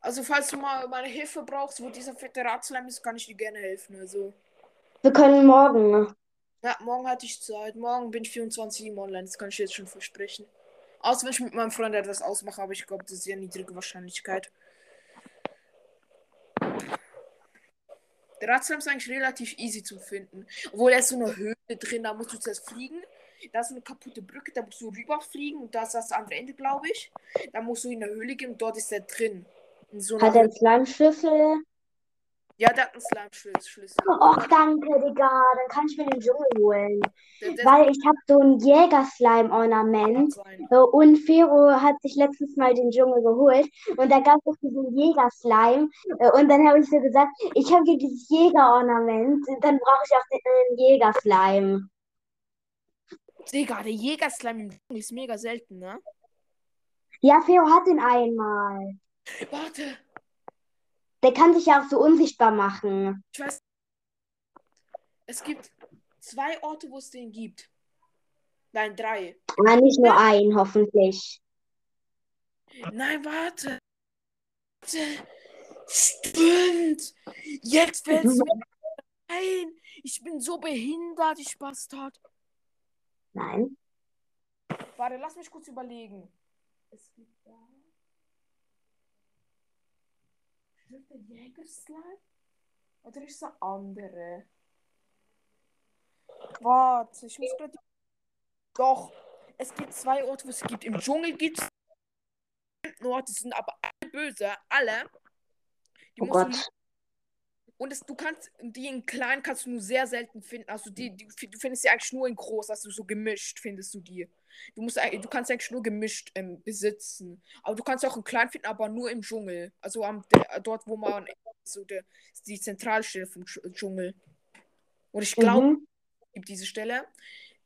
Also, falls du mal meine Hilfe brauchst, wo dieser fette Radslime ist, kann ich dir gerne helfen. Also, Wir können morgen. ja, morgen hatte ich Zeit. Morgen bin ich 24 Uhr online. Das kann ich jetzt schon versprechen. Außer wenn ich mit meinem Freund etwas ausmache, aber ich glaube, das ist sehr niedrige Wahrscheinlichkeit. Der Radslime ist eigentlich relativ easy zu finden. Obwohl er ist so eine Höhle drin, da musst du zuerst fliegen. Da ist eine kaputte Brücke, da musst du rüberfliegen und da ist das andere Ende, glaube ich. Da musst du in der Höhle gehen und dort ist er drin. In so Hat er einen Slime-Schlüssel? Ja, der hat einen Slime-Schlüssel. Och, danke, Digga. Dann kann ich mir den Dschungel holen. Der, der Weil ich habe so ein Jäger-Slime-Ornament. Und Fero hat sich letztens mal den Dschungel geholt und da gab es diesen Jäger-Slime. Äh, Und dann habe ich so gesagt, ich habe hier dieses Jäger-Ornament, dann brauche ich auch den Jäger-Slime. Digga, der Jägerslime ist mega selten, ne? Ja, Fero hat den einmal. Warte, Der kann sich ja auch so unsichtbar machen. ich weiß. Es gibt zwei Orte, wo es den gibt. Nein, drei. Aber nicht nur einen, hoffentlich. Nein, warte. Warte. Stimmt. Jetzt fällt es mir [laughs] ein. Ich bin so behindert, ich Bastard. Nein. Warte, lass mich kurz überlegen. Es gibt da. Ist der Jägerslime? Oder ist es der andere? Warte, ich muss gerade. Doch, es gibt zwei Orte, wo es gibt. Im Dschungel gibt es Orte, sind aber alle böse. Alle. Die Oh Gott. Und es, du kannst die in klein kannst du nur sehr selten finden. Also die, die du findest sie eigentlich nur in groß, also so gemischt findest du die. Du musst du kannst eigentlich nur gemischt ähm, besitzen. Aber du kannst auch in klein finden, aber nur im Dschungel. Also am der, dort, wo man so der die Zentralstelle vom Dsch- Dschungel. Und ich glaube, Mhm. es gibt diese Stelle.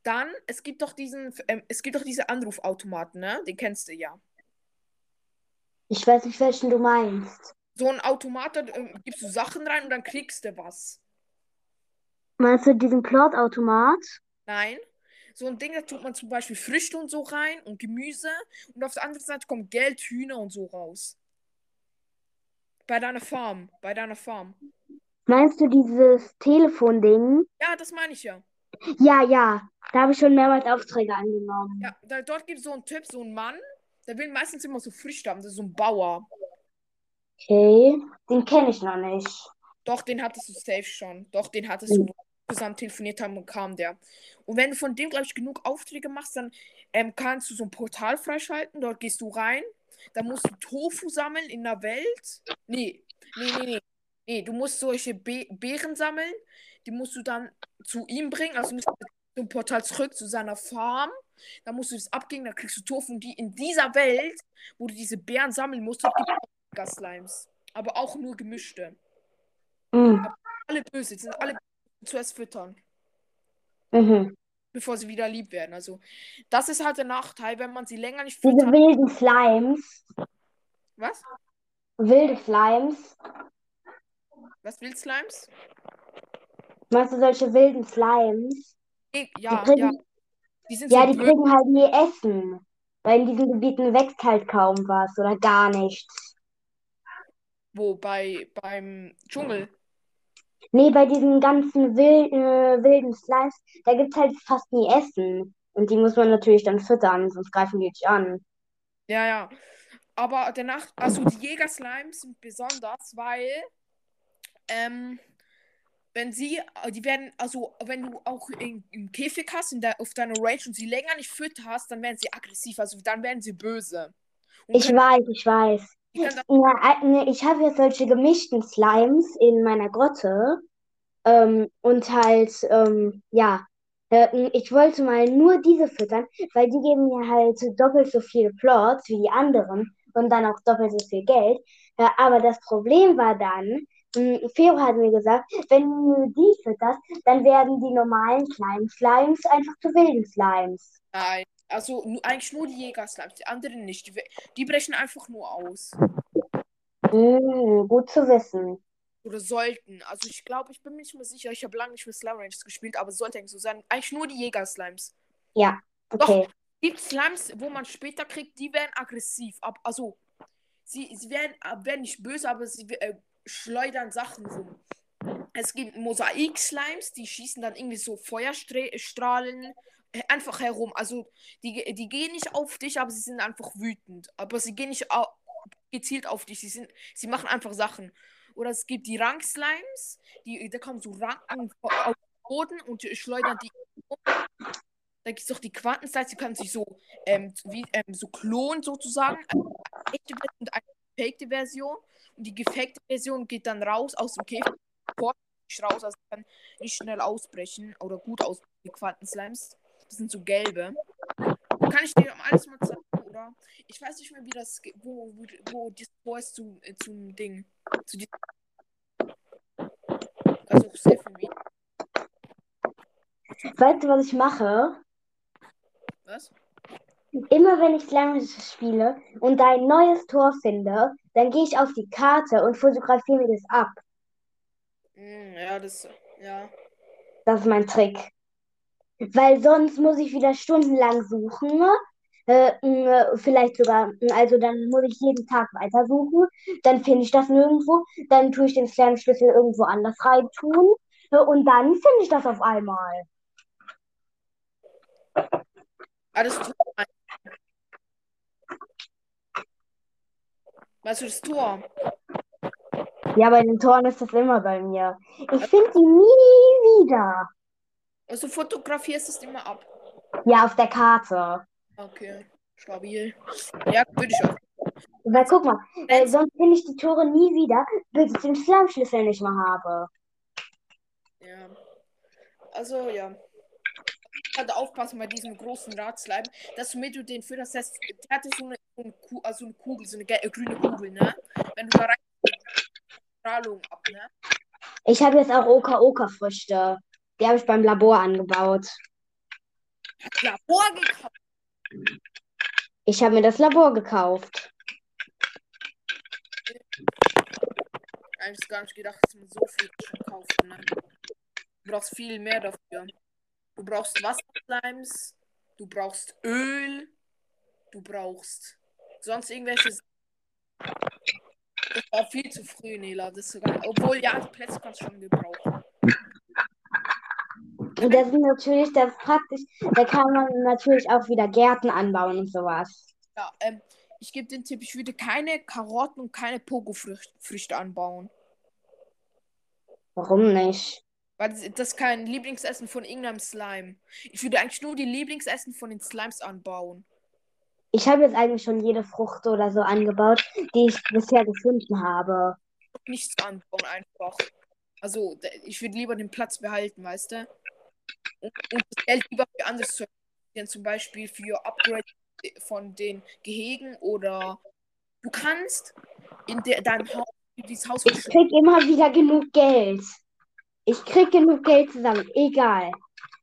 Dann, es gibt doch diesen, ähm, es gibt doch diese Anrufautomaten, ne? Den kennst du ja. Ich weiß nicht, welchen du meinst. So ein Automat, da ähm, gibst du Sachen rein und dann kriegst du was. Meinst du diesen Plot-Automat? Nein. So ein Ding, da tut man zum Beispiel Früchte und so rein und Gemüse. Und auf der anderen Seite kommt Geld, Hühner und so raus. Bei deiner Farm. Bei deiner Farm. Meinst du dieses Telefonding? Ja, das meine ich ja. Ja, ja. Da habe ich schon mehrmals Aufträge angenommen. Ja, da, dort gibt es so einen Typ, so einen Mann. Der will meistens immer so Früchte haben. Das ist so ein Bauer. Okay. Den kenne ich noch nicht. Doch, den hattest du safe schon. Doch, den hattest du, wo wir zusammen telefoniert haben und kam der. Und wenn du von dem, glaube ich, genug Aufträge machst, dann ähm, kannst du so ein Portal freischalten. Dort gehst du rein. Dann musst du Tofu sammeln in der Welt. Nee, nee, nee, nee. Nee, du musst solche Be Beeren sammeln. Die musst du dann zu ihm bringen. Also musst du zum Portal zurück zu seiner Farm. Dann musst du das abgeben, dann kriegst du Tofu. Und die in dieser Welt, wo du diese Beeren sammeln musst, dort gibt es Gaslimes. Aber auch nur gemischte Mhm. alle böse, die sind alle zuerst füttern, Mhm. bevor sie wieder lieb werden. Also, das ist halt der Nachteil, wenn man sie länger nicht Diese füttert. wilden Slimes. Was? Wilde Slimes. Was will Slimes? Meinst du solche wilden Slimes? Die Ja, kriegen, ja. Die sind ja, so die kriegen halt nie Essen. Weil in diesen Gebieten wächst halt kaum was oder gar nichts. Wo? Bei, beim Dschungel. Nee, bei diesen ganzen wil äh, wilden Slimes, da gibt's halt fast nie Essen. Und die muss man natürlich dann füttern, sonst greifen die dich an. Ja, ja. Aber danach, also die Jäger-Slimes sind besonders, weil, ähm, wenn sie, äh, die werden, also wenn du auch in, im Käfig hast, in der, auf deiner Range und sie länger nicht fütterst, dann werden sie aggressiv, also dann werden sie böse. Und Ich weiß, ich weiß. Ja, äh, nee, ich habe jetzt solche gemischten Slimes in meiner Grotte. Ähm, und halt, ähm, ja, ich wollte mal nur diese füttern, weil die geben mir halt doppelt so viele Plots wie die anderen und dann auch doppelt so viel Geld. Aber das Problem war dann, mh, Fero hat mir gesagt, wenn du die fütterst, dann werden die normalen kleinen Slimes einfach zu wilden Slimes. Nein. Also nu- eigentlich nur die Jäger-Slimes, die anderen nicht. Die, die brechen einfach nur aus. Mh, gut zu wissen. Oder sollten. Also ich glaube, ich bin mir nicht mehr sicher. Ich habe lange nicht mit Slime Rangers gespielt, aber es sollte eigentlich so sein. Eigentlich nur die Jäger-Slimes. Ja, okay. gibt Slimes, wo man später kriegt, die werden aggressiv. Ab, also, sie, sie werden, äh, werden nicht böse, aber sie äh, schleudern Sachen rum. Es gibt Mosaik-Slimes, die schießen dann irgendwie so Feuerstrahlen einfach herum. Also, die, die gehen nicht auf dich, aber sie sind einfach wütend. Aber sie gehen nicht au gezielt auf dich. Sie, sind, sie machen einfach Sachen. Oder es gibt die Rank-Slimes, die, da kommen so Ranken auf den Boden und schleudern die um. Da gibt es doch die Quantenslides, die können sich so, ähm, wie, ähm, so klonen sozusagen. Eine echte Version und eine gefakte Version. Und die gefakte Version geht dann raus aus dem Käfig. raus, also kann nicht schnell ausbrechen oder gut ausbrechen, die Quantenslimes. Das sind so gelbe. Kann ich dir alles mal zeigen, oder? Ich weiß nicht mehr, wie das, wo, wo, wo das Tor ist zum, äh, zum Ding. Zu diesem. Du auch safen wie. Weißt du, was ich mache? Was? Immer wenn ich Ranchers spiele und da ein neues Tor finde, dann gehe ich auf die Karte und fotografiere mir das ab. Hm, ja, das. Ja. Das ist mein Trick. Weil sonst muss ich wieder stundenlang suchen. Äh, mh, vielleicht sogar, also dann muss ich jeden Tag weitersuchen. Dann finde ich das nirgendwo. Dann tue ich den Slime-Schlüssel irgendwo anders rein tun. Äh, Und dann finde ich das auf einmal. Das Tor. Weißt du, das Tor? Ja, bei den Toren ist das immer bei mir. Ich finde die nie wieder. Also fotografierst es immer ab. Ja, auf der Karte. Okay, stabil. Ja, würde ich auch. Weil guck mal, äh, sonst finde ich die Tore nie wieder, bis ich den Slime-Schlüssel nicht mehr habe. Ja. Also, ja. Halt aufpassen bei diesem großen Ratsleib, dass du mit du den fütterst, das, der hatte so eine, so eine, Ku also eine Kugel, so eine äh, grüne Kugel, ne? Wenn du da rein Strahlung ab, ne? Ich habe jetzt auch Oka-Oka-Früchte. Die habe ich beim Labor angebaut. Labor gekauft. Ich habe mir das Labor gekauft. Eigentlich gar nicht gedacht, dass man so viel kauft, ne? Du brauchst viel mehr dafür. Du brauchst Wasserslimes, du brauchst Öl, du brauchst sonst irgendwelche. Das war viel zu früh, Nela. Das sogar, obwohl, ja, die Plätze kannst du schon gebrauchen. Und das ist natürlich, das ist praktisch. Da kann man natürlich auch wieder Gärten anbauen und sowas. Ja, ähm, ich gebe den Tipp, ich würde keine Karotten und keine Pogo-Früchte anbauen. Warum nicht? Weil das, das ist kein Lieblingsessen von irgendeinem Slime. Ich würde eigentlich nur die Lieblingsessen von den Slimes anbauen. Ich habe jetzt eigentlich schon jede Frucht oder so angebaut, die ich bisher gefunden habe. Nichts anbauen einfach. Also, ich würde lieber den Platz behalten, weißt du? Und, und das Geld lieber für anderes zu investieren, zum Beispiel für Upgrade von den Gehegen oder du kannst in de, deinem Haus, dieses Haus Ich krieg immer wieder genug Geld. Ich krieg genug Geld zusammen. Egal.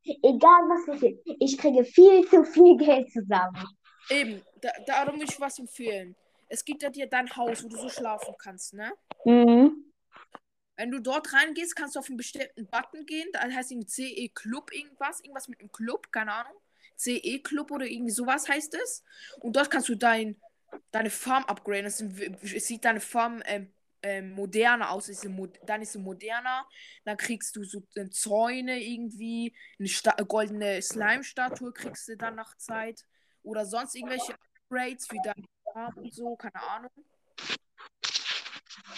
Egal was ich will. Ich kriege viel zu viel Geld zusammen. Eben, da, darum will ich was empfehlen. Es gibt ja dir dein Haus, wo du so schlafen kannst, ne? Mhm. Wenn du dort reingehst, kannst du auf einen bestimmten Button gehen. Da heißt irgendwie CE Club irgendwas. Irgendwas mit einem Club, keine Ahnung. CE Club oder irgendwie sowas heißt es. Und dort kannst du dein, deine Farm upgraden. Es, sieht deine Farm ähm, ähm, moderner aus. Ist mo- dann ist sie moderner. Dann kriegst du so äh, Zäune irgendwie. Eine Sta goldene Slime-Statue kriegst du dann nach Zeit. Oder sonst irgendwelche Upgrades für deine Farm und so. Keine Ahnung.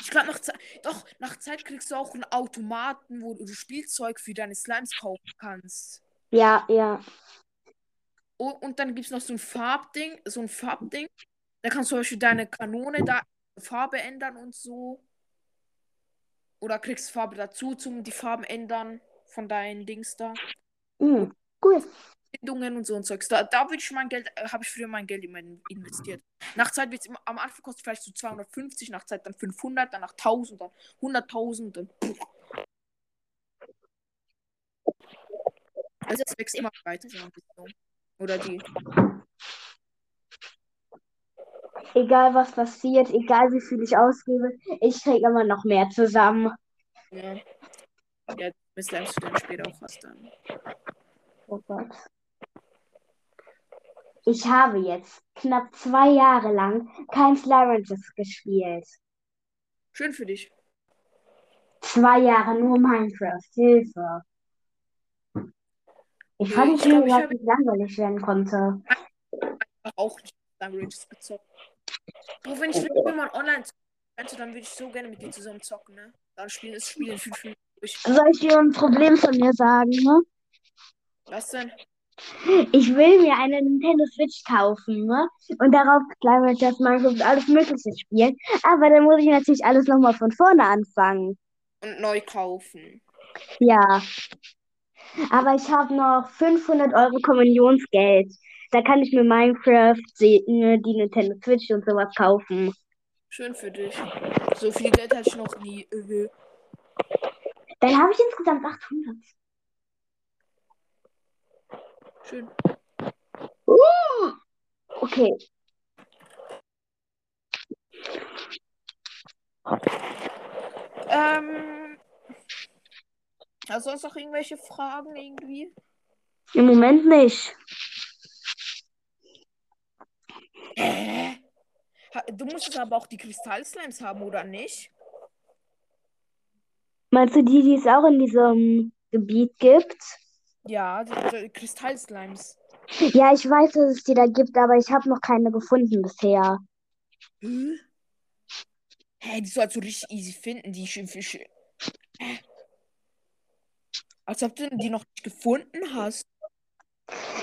Ich glaube, nach Zeit, doch, nach Zeit kriegst du auch einen Automaten, wo du Spielzeug für deine Slimes kaufen kannst. Ja, ja. Oh, und dann gibt es noch so ein Farbding, so ein Farbding. Da kannst du zum Beispiel deine Kanone da Farbe ändern und so. Oder kriegst Farbe dazu zum die Farben ändern von deinen Dings da. Mhm. Cool. Erfindungen und so und Zeugs. Da, da würde ich mein Geld, äh, habe ich früher mein Geld immer in- investiert. Nach Zeit wird es immer, am Anfang kostet vielleicht so 250, nach Zeit dann 500, danach 1000, dann 100.000, dann. Also es wächst immer weiter. Oder die. Egal was passiert, egal wie viel ich ausgebe, ich kriege immer noch mehr zusammen. Ja. Ja, du dann später auch was dann. Oh Gott. Ich habe jetzt knapp zwei Jahre lang kein Slime Ranches gespielt. Schön für dich. Zwei Jahre nur Minecraft. Hilfe. Ich fand ich es mir glaub, ich überhaupt hab- nicht langweilig werden konnte. Auch nicht Slime Ranges gezockt. Bro, wenn ich will, mal online zocken könnte, dann würde ich so gerne mit dir zusammen zocken, ne? Dann spielen das Spiel in fünf Minuten durch. Soll ich dir ein Problem von mir sagen? Ne? Was denn? Ich will mir eine Nintendo Switch kaufen ne? und darauf Slime Ranches, Minecraft alles Mögliche spielen. Aber dann muss ich natürlich alles nochmal von vorne anfangen. Und neu kaufen. Ja. Aber ich habe noch 500 Euro Kommunionsgeld. Da kann ich mir Minecraft, die die Nintendo Switch und sowas kaufen. Schön für dich. So viel Geld hatte ich noch nie. Dann habe ich insgesamt 800. Schön. Okay. Ähm. Hast du sonst noch irgendwelche Fragen irgendwie? Im Moment nicht. Hä? Du musstest aber auch die Kristallslimes haben, oder nicht? Meinst du die, die es auch in diesem Gebiet gibt? Ja, Kristallslimes. Ja, ich weiß, dass es die da gibt, aber ich habe noch keine gefunden bisher. Hä? Hä, die sollst du richtig easy finden, die Fische. Hä? Als ob du die noch nicht gefunden hast.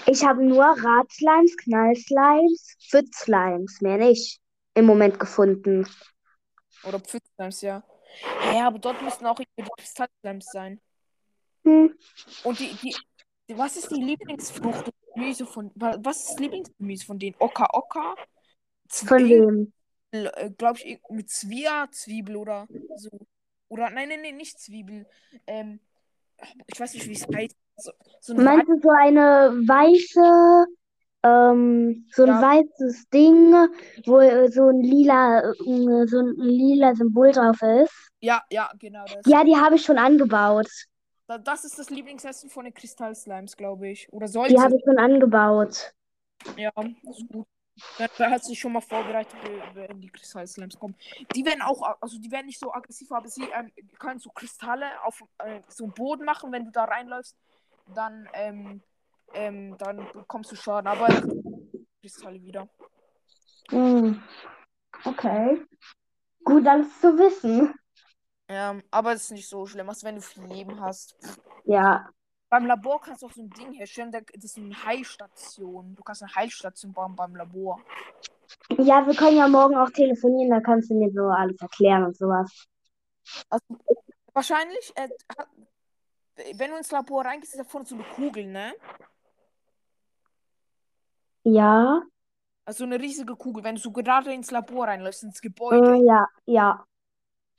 Ich habe nur Radslimes, Knallslimes, Pfützslimes, mehr nicht im Moment gefunden. Oder Pfützslimes, ja. Hä, aber dort müssten auch irgendwie die Kristallslimes sein. Hm. Und die, die, was ist die Lieblingsfrucht Gemüse von, wa- was ist das Lieblingsgemüse von denen? Oka Oka? Von wem? Glaube ich, mit Zwia, Zwiebel oder so. Oder, nein, nein, nein, nicht Zwiebel. Ähm, ich weiß nicht, wie es heißt. So, so ein Meinst du so eine weiße, ähm, so ein Ja. weißes Ding, wo äh, so ein lila, äh, so ein lila Symbol drauf ist? Ja, ja, genau das. Ja, die habe ich schon angebaut. Da- Das ist das Lieblingsessen von den Kristallslimes, glaube ich. Oder sollte Die habe ich schon angebaut. Ja, ist gut. Dann hat sich schon mal vorbereitet, we- wenn die Kristallslimes kommen. Die werden auch, also die werden nicht so aggressiv, aber sie ähm, können so Kristalle auf äh, so einen Boden machen, wenn du da reinläufst, dann, ähm, ähm, dann bekommst du Schaden. Aber Kristalle wieder. Hm. Okay. Gut, alles zu wissen. Ja, aber es ist nicht so schlimm, als wenn du viel Leben hast. Ja. Beim Labor kannst du auch so ein Ding herstellen, da- das ist eine Heilstation. Du kannst eine Heilstation bauen beim Labor. Ja, wir können ja morgen auch telefonieren, da kannst du mir so alles erklären und sowas. Also, wahrscheinlich, äh, wenn du ins Labor reingehst, ist da vorne so eine Kugel, ne? Ja, Also eine riesige Kugel. Wenn du so gerade ins Labor reinläufst, ins Gebäude, äh, ja, ja.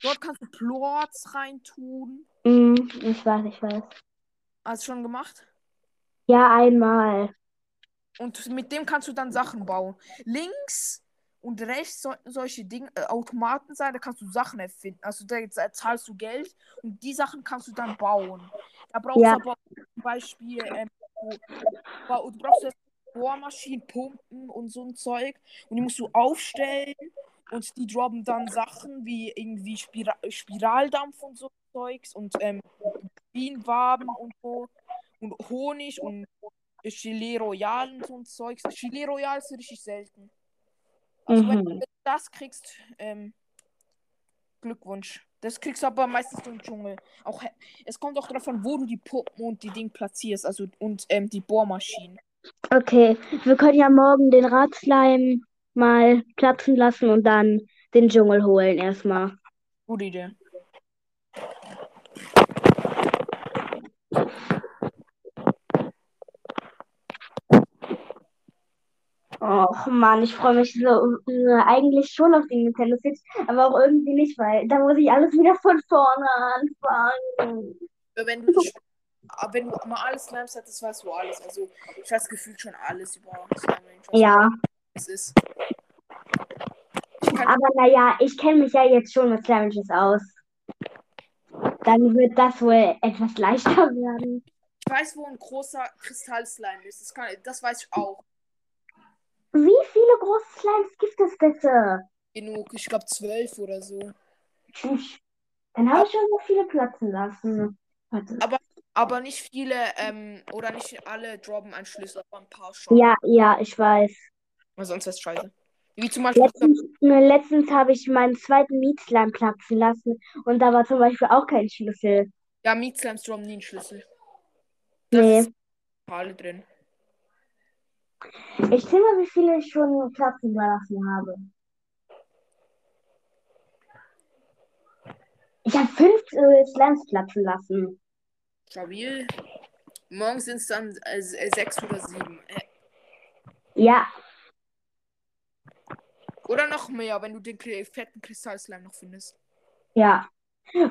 Dort kannst du Plorts reintun. Hm, ich weiß, ich weiß. Hast du schon gemacht? Ja, einmal. Und mit dem kannst du dann Sachen bauen. Links und rechts sollten solche Dinge, äh, Automaten sein, da kannst du Sachen erfinden. Also da da zahlst du Geld und die Sachen kannst du dann bauen. Da brauchst Ja. du aber zum Beispiel, ähm, ba- du brauchst jetzt Bohrmaschinen, Pumpen und so ein Zeug. Und die musst du aufstellen und die droppen dann Sachen wie irgendwie Spira Spiraldampf und so Zeugs und ähm, Bienenwaben und so und Honig und Gelee Royal und so ein Zeugs. Gelee Royal ist richtig selten. Also wenn Mhm. du das kriegst, ähm, Glückwunsch. Das kriegst du aber meistens im Dschungel. Auch, es kommt auch davon, wo du die Puppen und die Dinge platzierst, also und ähm, die Bohrmaschinen. Okay, wir können ja morgen den Radslime mal platzen lassen und dann den Dschungel holen erstmal. Gute Idee. Och Mann, ich freue mich so äh, eigentlich schon auf die Nintendo Switch, aber auch irgendwie nicht, weil da muss ich alles wieder von vorne anfangen. Wenn du, wenn du mal alles Slimes hattest, weißt du alles. Also, ich weiß gefühlt schon alles über Slime. Ja, Es ist. Aber naja, ich kenne mich ja jetzt schon mit Sandwiches aus. Dann wird das wohl etwas leichter werden. ich weiß, wo ein großer Kristallslime ist. Das, kann, das weiß ich auch. Wie viele große Slimes gibt es bitte? Genug. Ich glaube zwölf oder so. Dann habe ich schon so viele platzen lassen. Warte. Aber nicht viele, ähm, oder nicht alle droppen einen Schlüssel, aber ein paar schon. Ja, ja, ich weiß. Weil sonst wäre es scheiße. Wie zum Beispiel. Letztens, letztens habe ich meinen zweiten Mietslime platzen lassen und da war zum Beispiel auch kein Schlüssel. Ja, Meat Slimes droppen nie einen Schlüssel. Das Nee. ist alle drin. Ich zähle mal, wie viele ich schon platzen lassen habe. Ich habe fünf äh, Slimes platzen lassen. Stabil. Morgen sind es dann äh, sechs oder sieben. Äh, Ja, oder noch mehr, wenn du den fetten Kristallslime noch findest. ja.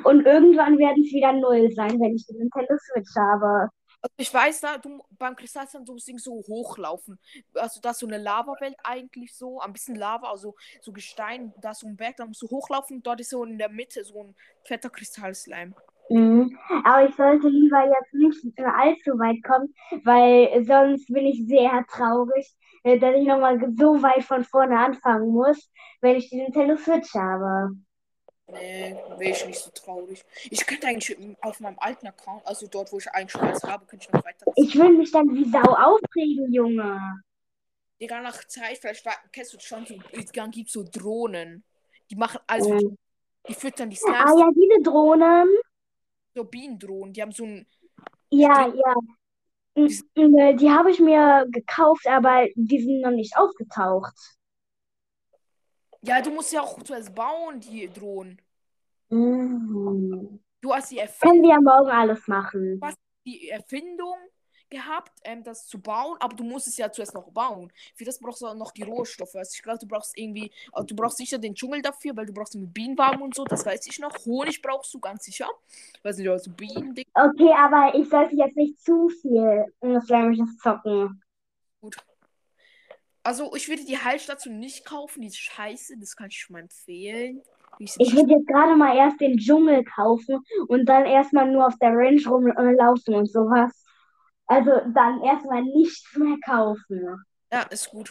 Und irgendwann werden es wieder null sein, wenn ich die Nintendo Switch habe. Also ich weiß da, du beim Kristallslime du musst so hochlaufen. Also da ist so eine Lavawelt eigentlich so, ein bisschen Lava, also so Gestein, da ist so ein Berg, da musst du hochlaufen dort ist so in der Mitte so ein fetter Kristallslime. Mhm. Aber ich sollte lieber jetzt nicht allzu weit kommen, weil sonst bin ich sehr traurig, äh, dass ich nochmal so weit von vorne anfangen muss, wenn ich die Nintendo Switch habe. Nee, wäre ich nicht so traurig. Ich könnte eigentlich auf meinem alten Account, also dort, wo ich eigentlich schon alles habe, könnte ich noch weiter. Ich will mich dann wie Sau aufregen, Junge. Digga, nach Zeit, vielleicht war, kennst du schon, so, dann gibt so Drohnen. Die machen, also, Mhm. die füttern die Ah Slimes, ja, diese Drohnen. So Bienendrohnen. Die haben so ein, Ja, ja. Mm, äh, Die habe ich mir gekauft, aber die sind noch nicht aufgetaucht. ja, du musst ja auch zuerst bauen, die Drohnen. Mhm. Du hast die, Erfind Können wir ja morgen alles machen. die Erfindung gehabt, ähm, das zu bauen, aber du musst es ja zuerst noch bauen. Für das brauchst du auch noch die Rohstoffe. Also ich glaube, du brauchst irgendwie, also du brauchst sicher den Dschungel dafür, weil du brauchst mit Bienenwaben und so, das weiß ich noch. Honig brauchst du ganz sicher. Weiß nicht, also Bienen, Ding. Okay, aber ich sollte jetzt nicht zu viel äh, Flamisches zocken. Also ich würde die Heilstation nicht kaufen, die ist scheiße, das kann ich schon mal empfehlen. Ich würde jetzt gerade mal erst den Dschungel kaufen und dann erstmal nur auf der Range rumlaufen und sowas. Also dann erstmal nichts mehr kaufen. ja, ist gut.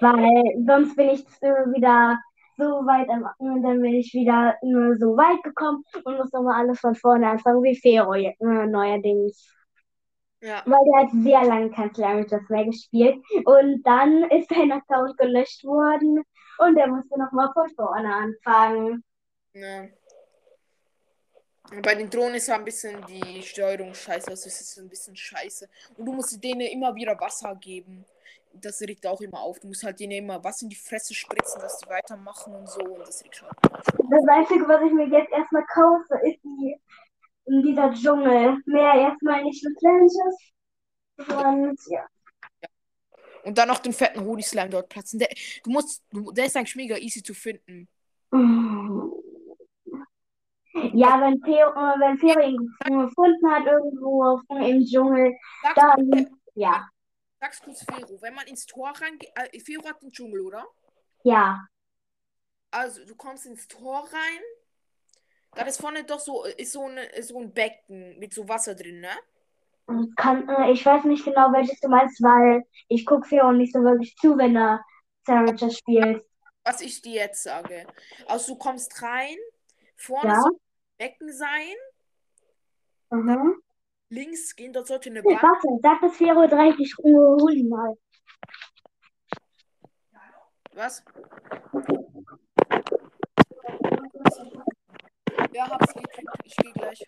Weil sonst bin ich wieder so weit am und dann bin ich wieder nur so weit gekommen und muss nochmal alles von vorne anfangen, wie Fero äh, neuerdings. Ja. Weil der hat sehr lange kein Slaritas mehr gespielt. Und dann ist sein Account gelöscht worden und er musste nochmal von vorne anfangen. ja. Und Bei den Drohnen ist ja ein bisschen die Steuerung scheiße, also es ist ein bisschen scheiße. Und du musst denen immer wieder Wasser geben. Das regt auch immer auf. Du musst halt denen immer was in die Fresse spritzen, dass die weitermachen und so. Und das regt schon auf. Das Einzige, was ich mir jetzt erstmal kaufe, ist die, dieser Dschungel. Mehr erstmal nicht mit Challenges. Und ja. Und dann noch den fetten Honigslime dort platzen. Der, du musst, du, der ist eigentlich mega easy zu finden. Ja, wenn Theo, äh, wenn ihn gefunden hat irgendwo im Dschungel, Sag's, dann ja, sag's kurz Fero. Wenn man ins Tor reingeht, äh, Fero hat den Dschungel, oder? ja. Also du kommst ins Tor rein. Da ist vorne doch so, ist so, eine, ist so ein Becken mit so Wasser drin, ne? Kann, äh, ich weiß nicht genau, welches du meinst, weil ich gucke Theo nicht so wirklich zu, wenn er Sandwiches spielt. Was ich dir jetzt sage. Also du kommst rein, vorne Ja. soll ein Becken sein, Mhm. links gehen, dort sollte eine Bank. Warte, sag direkt, ich äh, hol ihn mal. Was? Ja, hab's gekriegt. Ich gehe gleich.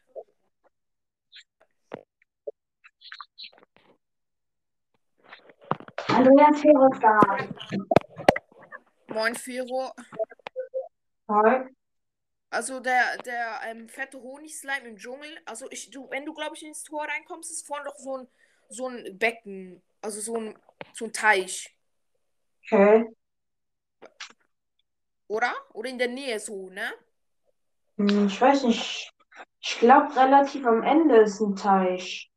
Hallo, Herr Fero da. Moin, Fero. Hi. Also der, der ähm, fette Honigslime im Dschungel. Also ich, du, wenn du, glaube ich, ins Tor reinkommst, ist vorne doch so ein, so ein Becken. Also so ein, so ein Teich. Okay. Oder? Oder in der Nähe so, ne? Hm, Ich weiß nicht. Ich glaube, relativ am Ende ist ein Teich.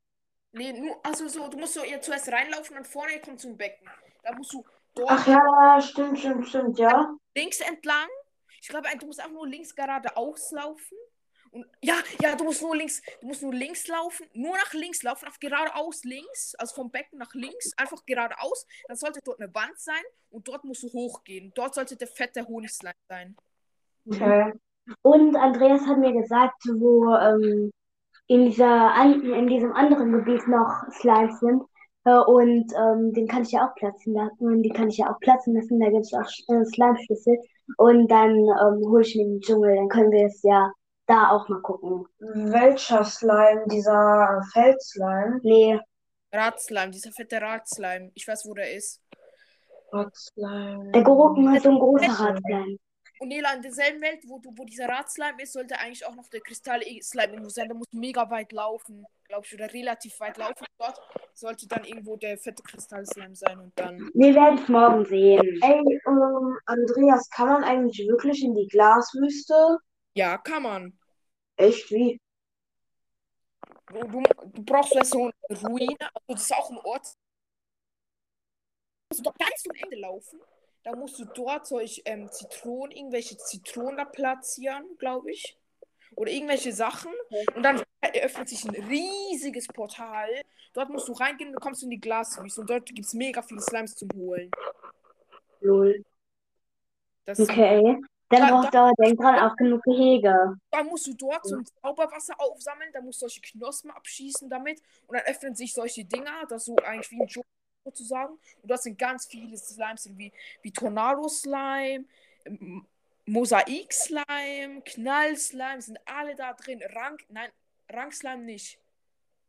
Nee, nur, also so, du musst so ihr zuerst reinlaufen und vorne kommt zum Becken. Da musst du dort Ach ja, stimmt, stimmt, stimmt, ja. links entlang. Ich glaube, du musst auch nur links geradeaus laufen. Und ja, ja, du musst nur links, du musst nur links laufen, nur nach links laufen, auf geradeaus links, also vom Becken nach links, einfach geradeaus. Dann sollte dort eine Wand sein und dort musst du hochgehen. Dort sollte der fette Honigslime sein. Okay. Und Andreas hat mir gesagt, wo ähm, in dieser in diesem anderen Gebiet noch Slimes sind. Äh, und ähm, den kann ich ja auch platzen lassen. Die kann ich ja auch platzen lassen. Da gibt es auch äh, Slime-Schlüssel. Und dann ähm, hole ich mir den Dschungel. Dann können wir es ja da auch mal gucken. Welcher Slime? Dieser Feldslime? Nee, Radslime, dieser fette Radslime. Ich weiß, wo der ist. Slime. der Gurken ist so ein großer Radslime. Und Nela, in derselben Welt, wo, du, wo dieser Radslime ist, sollte eigentlich auch noch der Kristall-Slime irgendwo sein. Der muss mega weit laufen, glaube ich, oder relativ weit laufen. Dort sollte dann irgendwo der fette Kristall-Slime sein und dann. Wir werden es morgen sehen. Ey, ähm, Andreas, kann man eigentlich wirklich in die Glaswüste? Ja, kann man. Echt wie? Du, du, du brauchst ja so eine Ruine, also das ist auch ein Ort. Du musst doch ganz zum Ende laufen. Da musst du dort solche ähm, Zitronen, irgendwelche Zitronen da platzieren, glaube ich. Oder irgendwelche Sachen. Und dann eröffnet sich ein riesiges Portal. Dort musst du reingehen und dann kommst du in die Glaswüste. Und dort gibt es mega viele Slimes zum Holen. Lol. Das Okay. Dann Da- braucht er, denk dran, auch genug Gehege. Dann musst du dort so ein Zauberwasser aufsammeln, dann musst du solche Knospen abschießen damit und dann öffnen sich solche Dinger, das so eigentlich wie ein Dschungel sozusagen. Und dort sind ganz viele Slimes, wie, wie Tornado-Slime, Mosaik-Slime, Knall-Slime, sind alle da drin. Rank, nein, Rank-Slime nicht.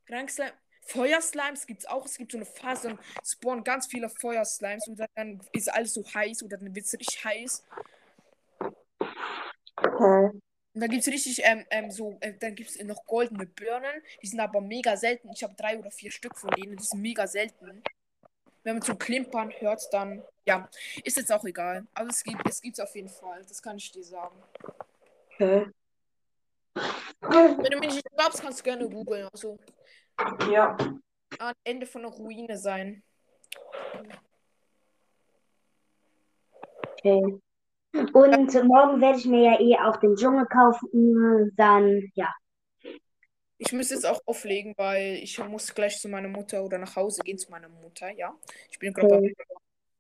Rank-Slime, Feuerslimes gibt es auch. Es gibt so eine Phase, dann spawnen ganz viele Feuerslimes und dann ist alles so heiß oder dann wird es richtig heiß. Okay. Und dann gibt es richtig ähm, ähm, so, äh, dann gibt es noch goldene Birnen. Die sind aber mega selten. Ich habe drei oder vier Stück von denen. Die sind mega selten. Wenn man so Klimpern hört, dann, ja, ist jetzt auch egal. Aber es gibt es gibt's auf jeden Fall. Das kann ich dir sagen. Okay. Wenn du mir nicht glaubst, kannst du gerne googeln. Also, Ja. am Ende von einer Ruine sein. Okay. Und morgen werde ich mir ja eh auch den Dschungel kaufen. Dann, ja. Ich muss jetzt auch auflegen, weil ich muss gleich zu meiner Mutter oder nach Hause gehen zu meiner Mutter, ja. Ich bin gerade Okay. bei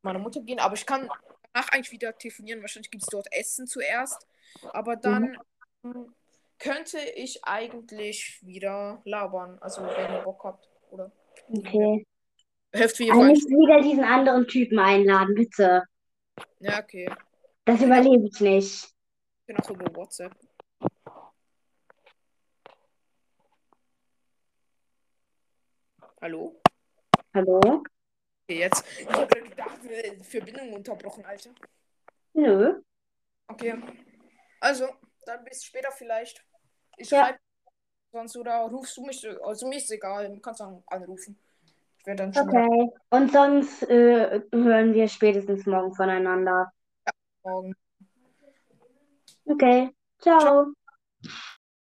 meiner Mutter gehen, aber ich kann danach eigentlich wieder telefonieren. Wahrscheinlich gibt es dort Essen zuerst. Aber dann ähm, könnte ich eigentlich wieder labern. Also wenn ihr Bock habt. Oder Okay. helft ihr Aber wollt. nicht wieder diesen anderen Typen einladen, bitte. Ja, okay. Das überlebe ich nicht. Ich bin auch über WhatsApp. Hallo? Hallo? Okay, jetzt. Ich habe gedacht, äh, Verbindung unterbrochen, Alter. Nö. Okay. Also, dann bis später vielleicht. Ich Ja. schreibe sonst oder rufst du mich, also mir ist egal, du kannst auch anrufen. Ich werde dann schon Okay. Und sonst äh, hören wir spätestens morgen voneinander. morgen. Okay. Ciao.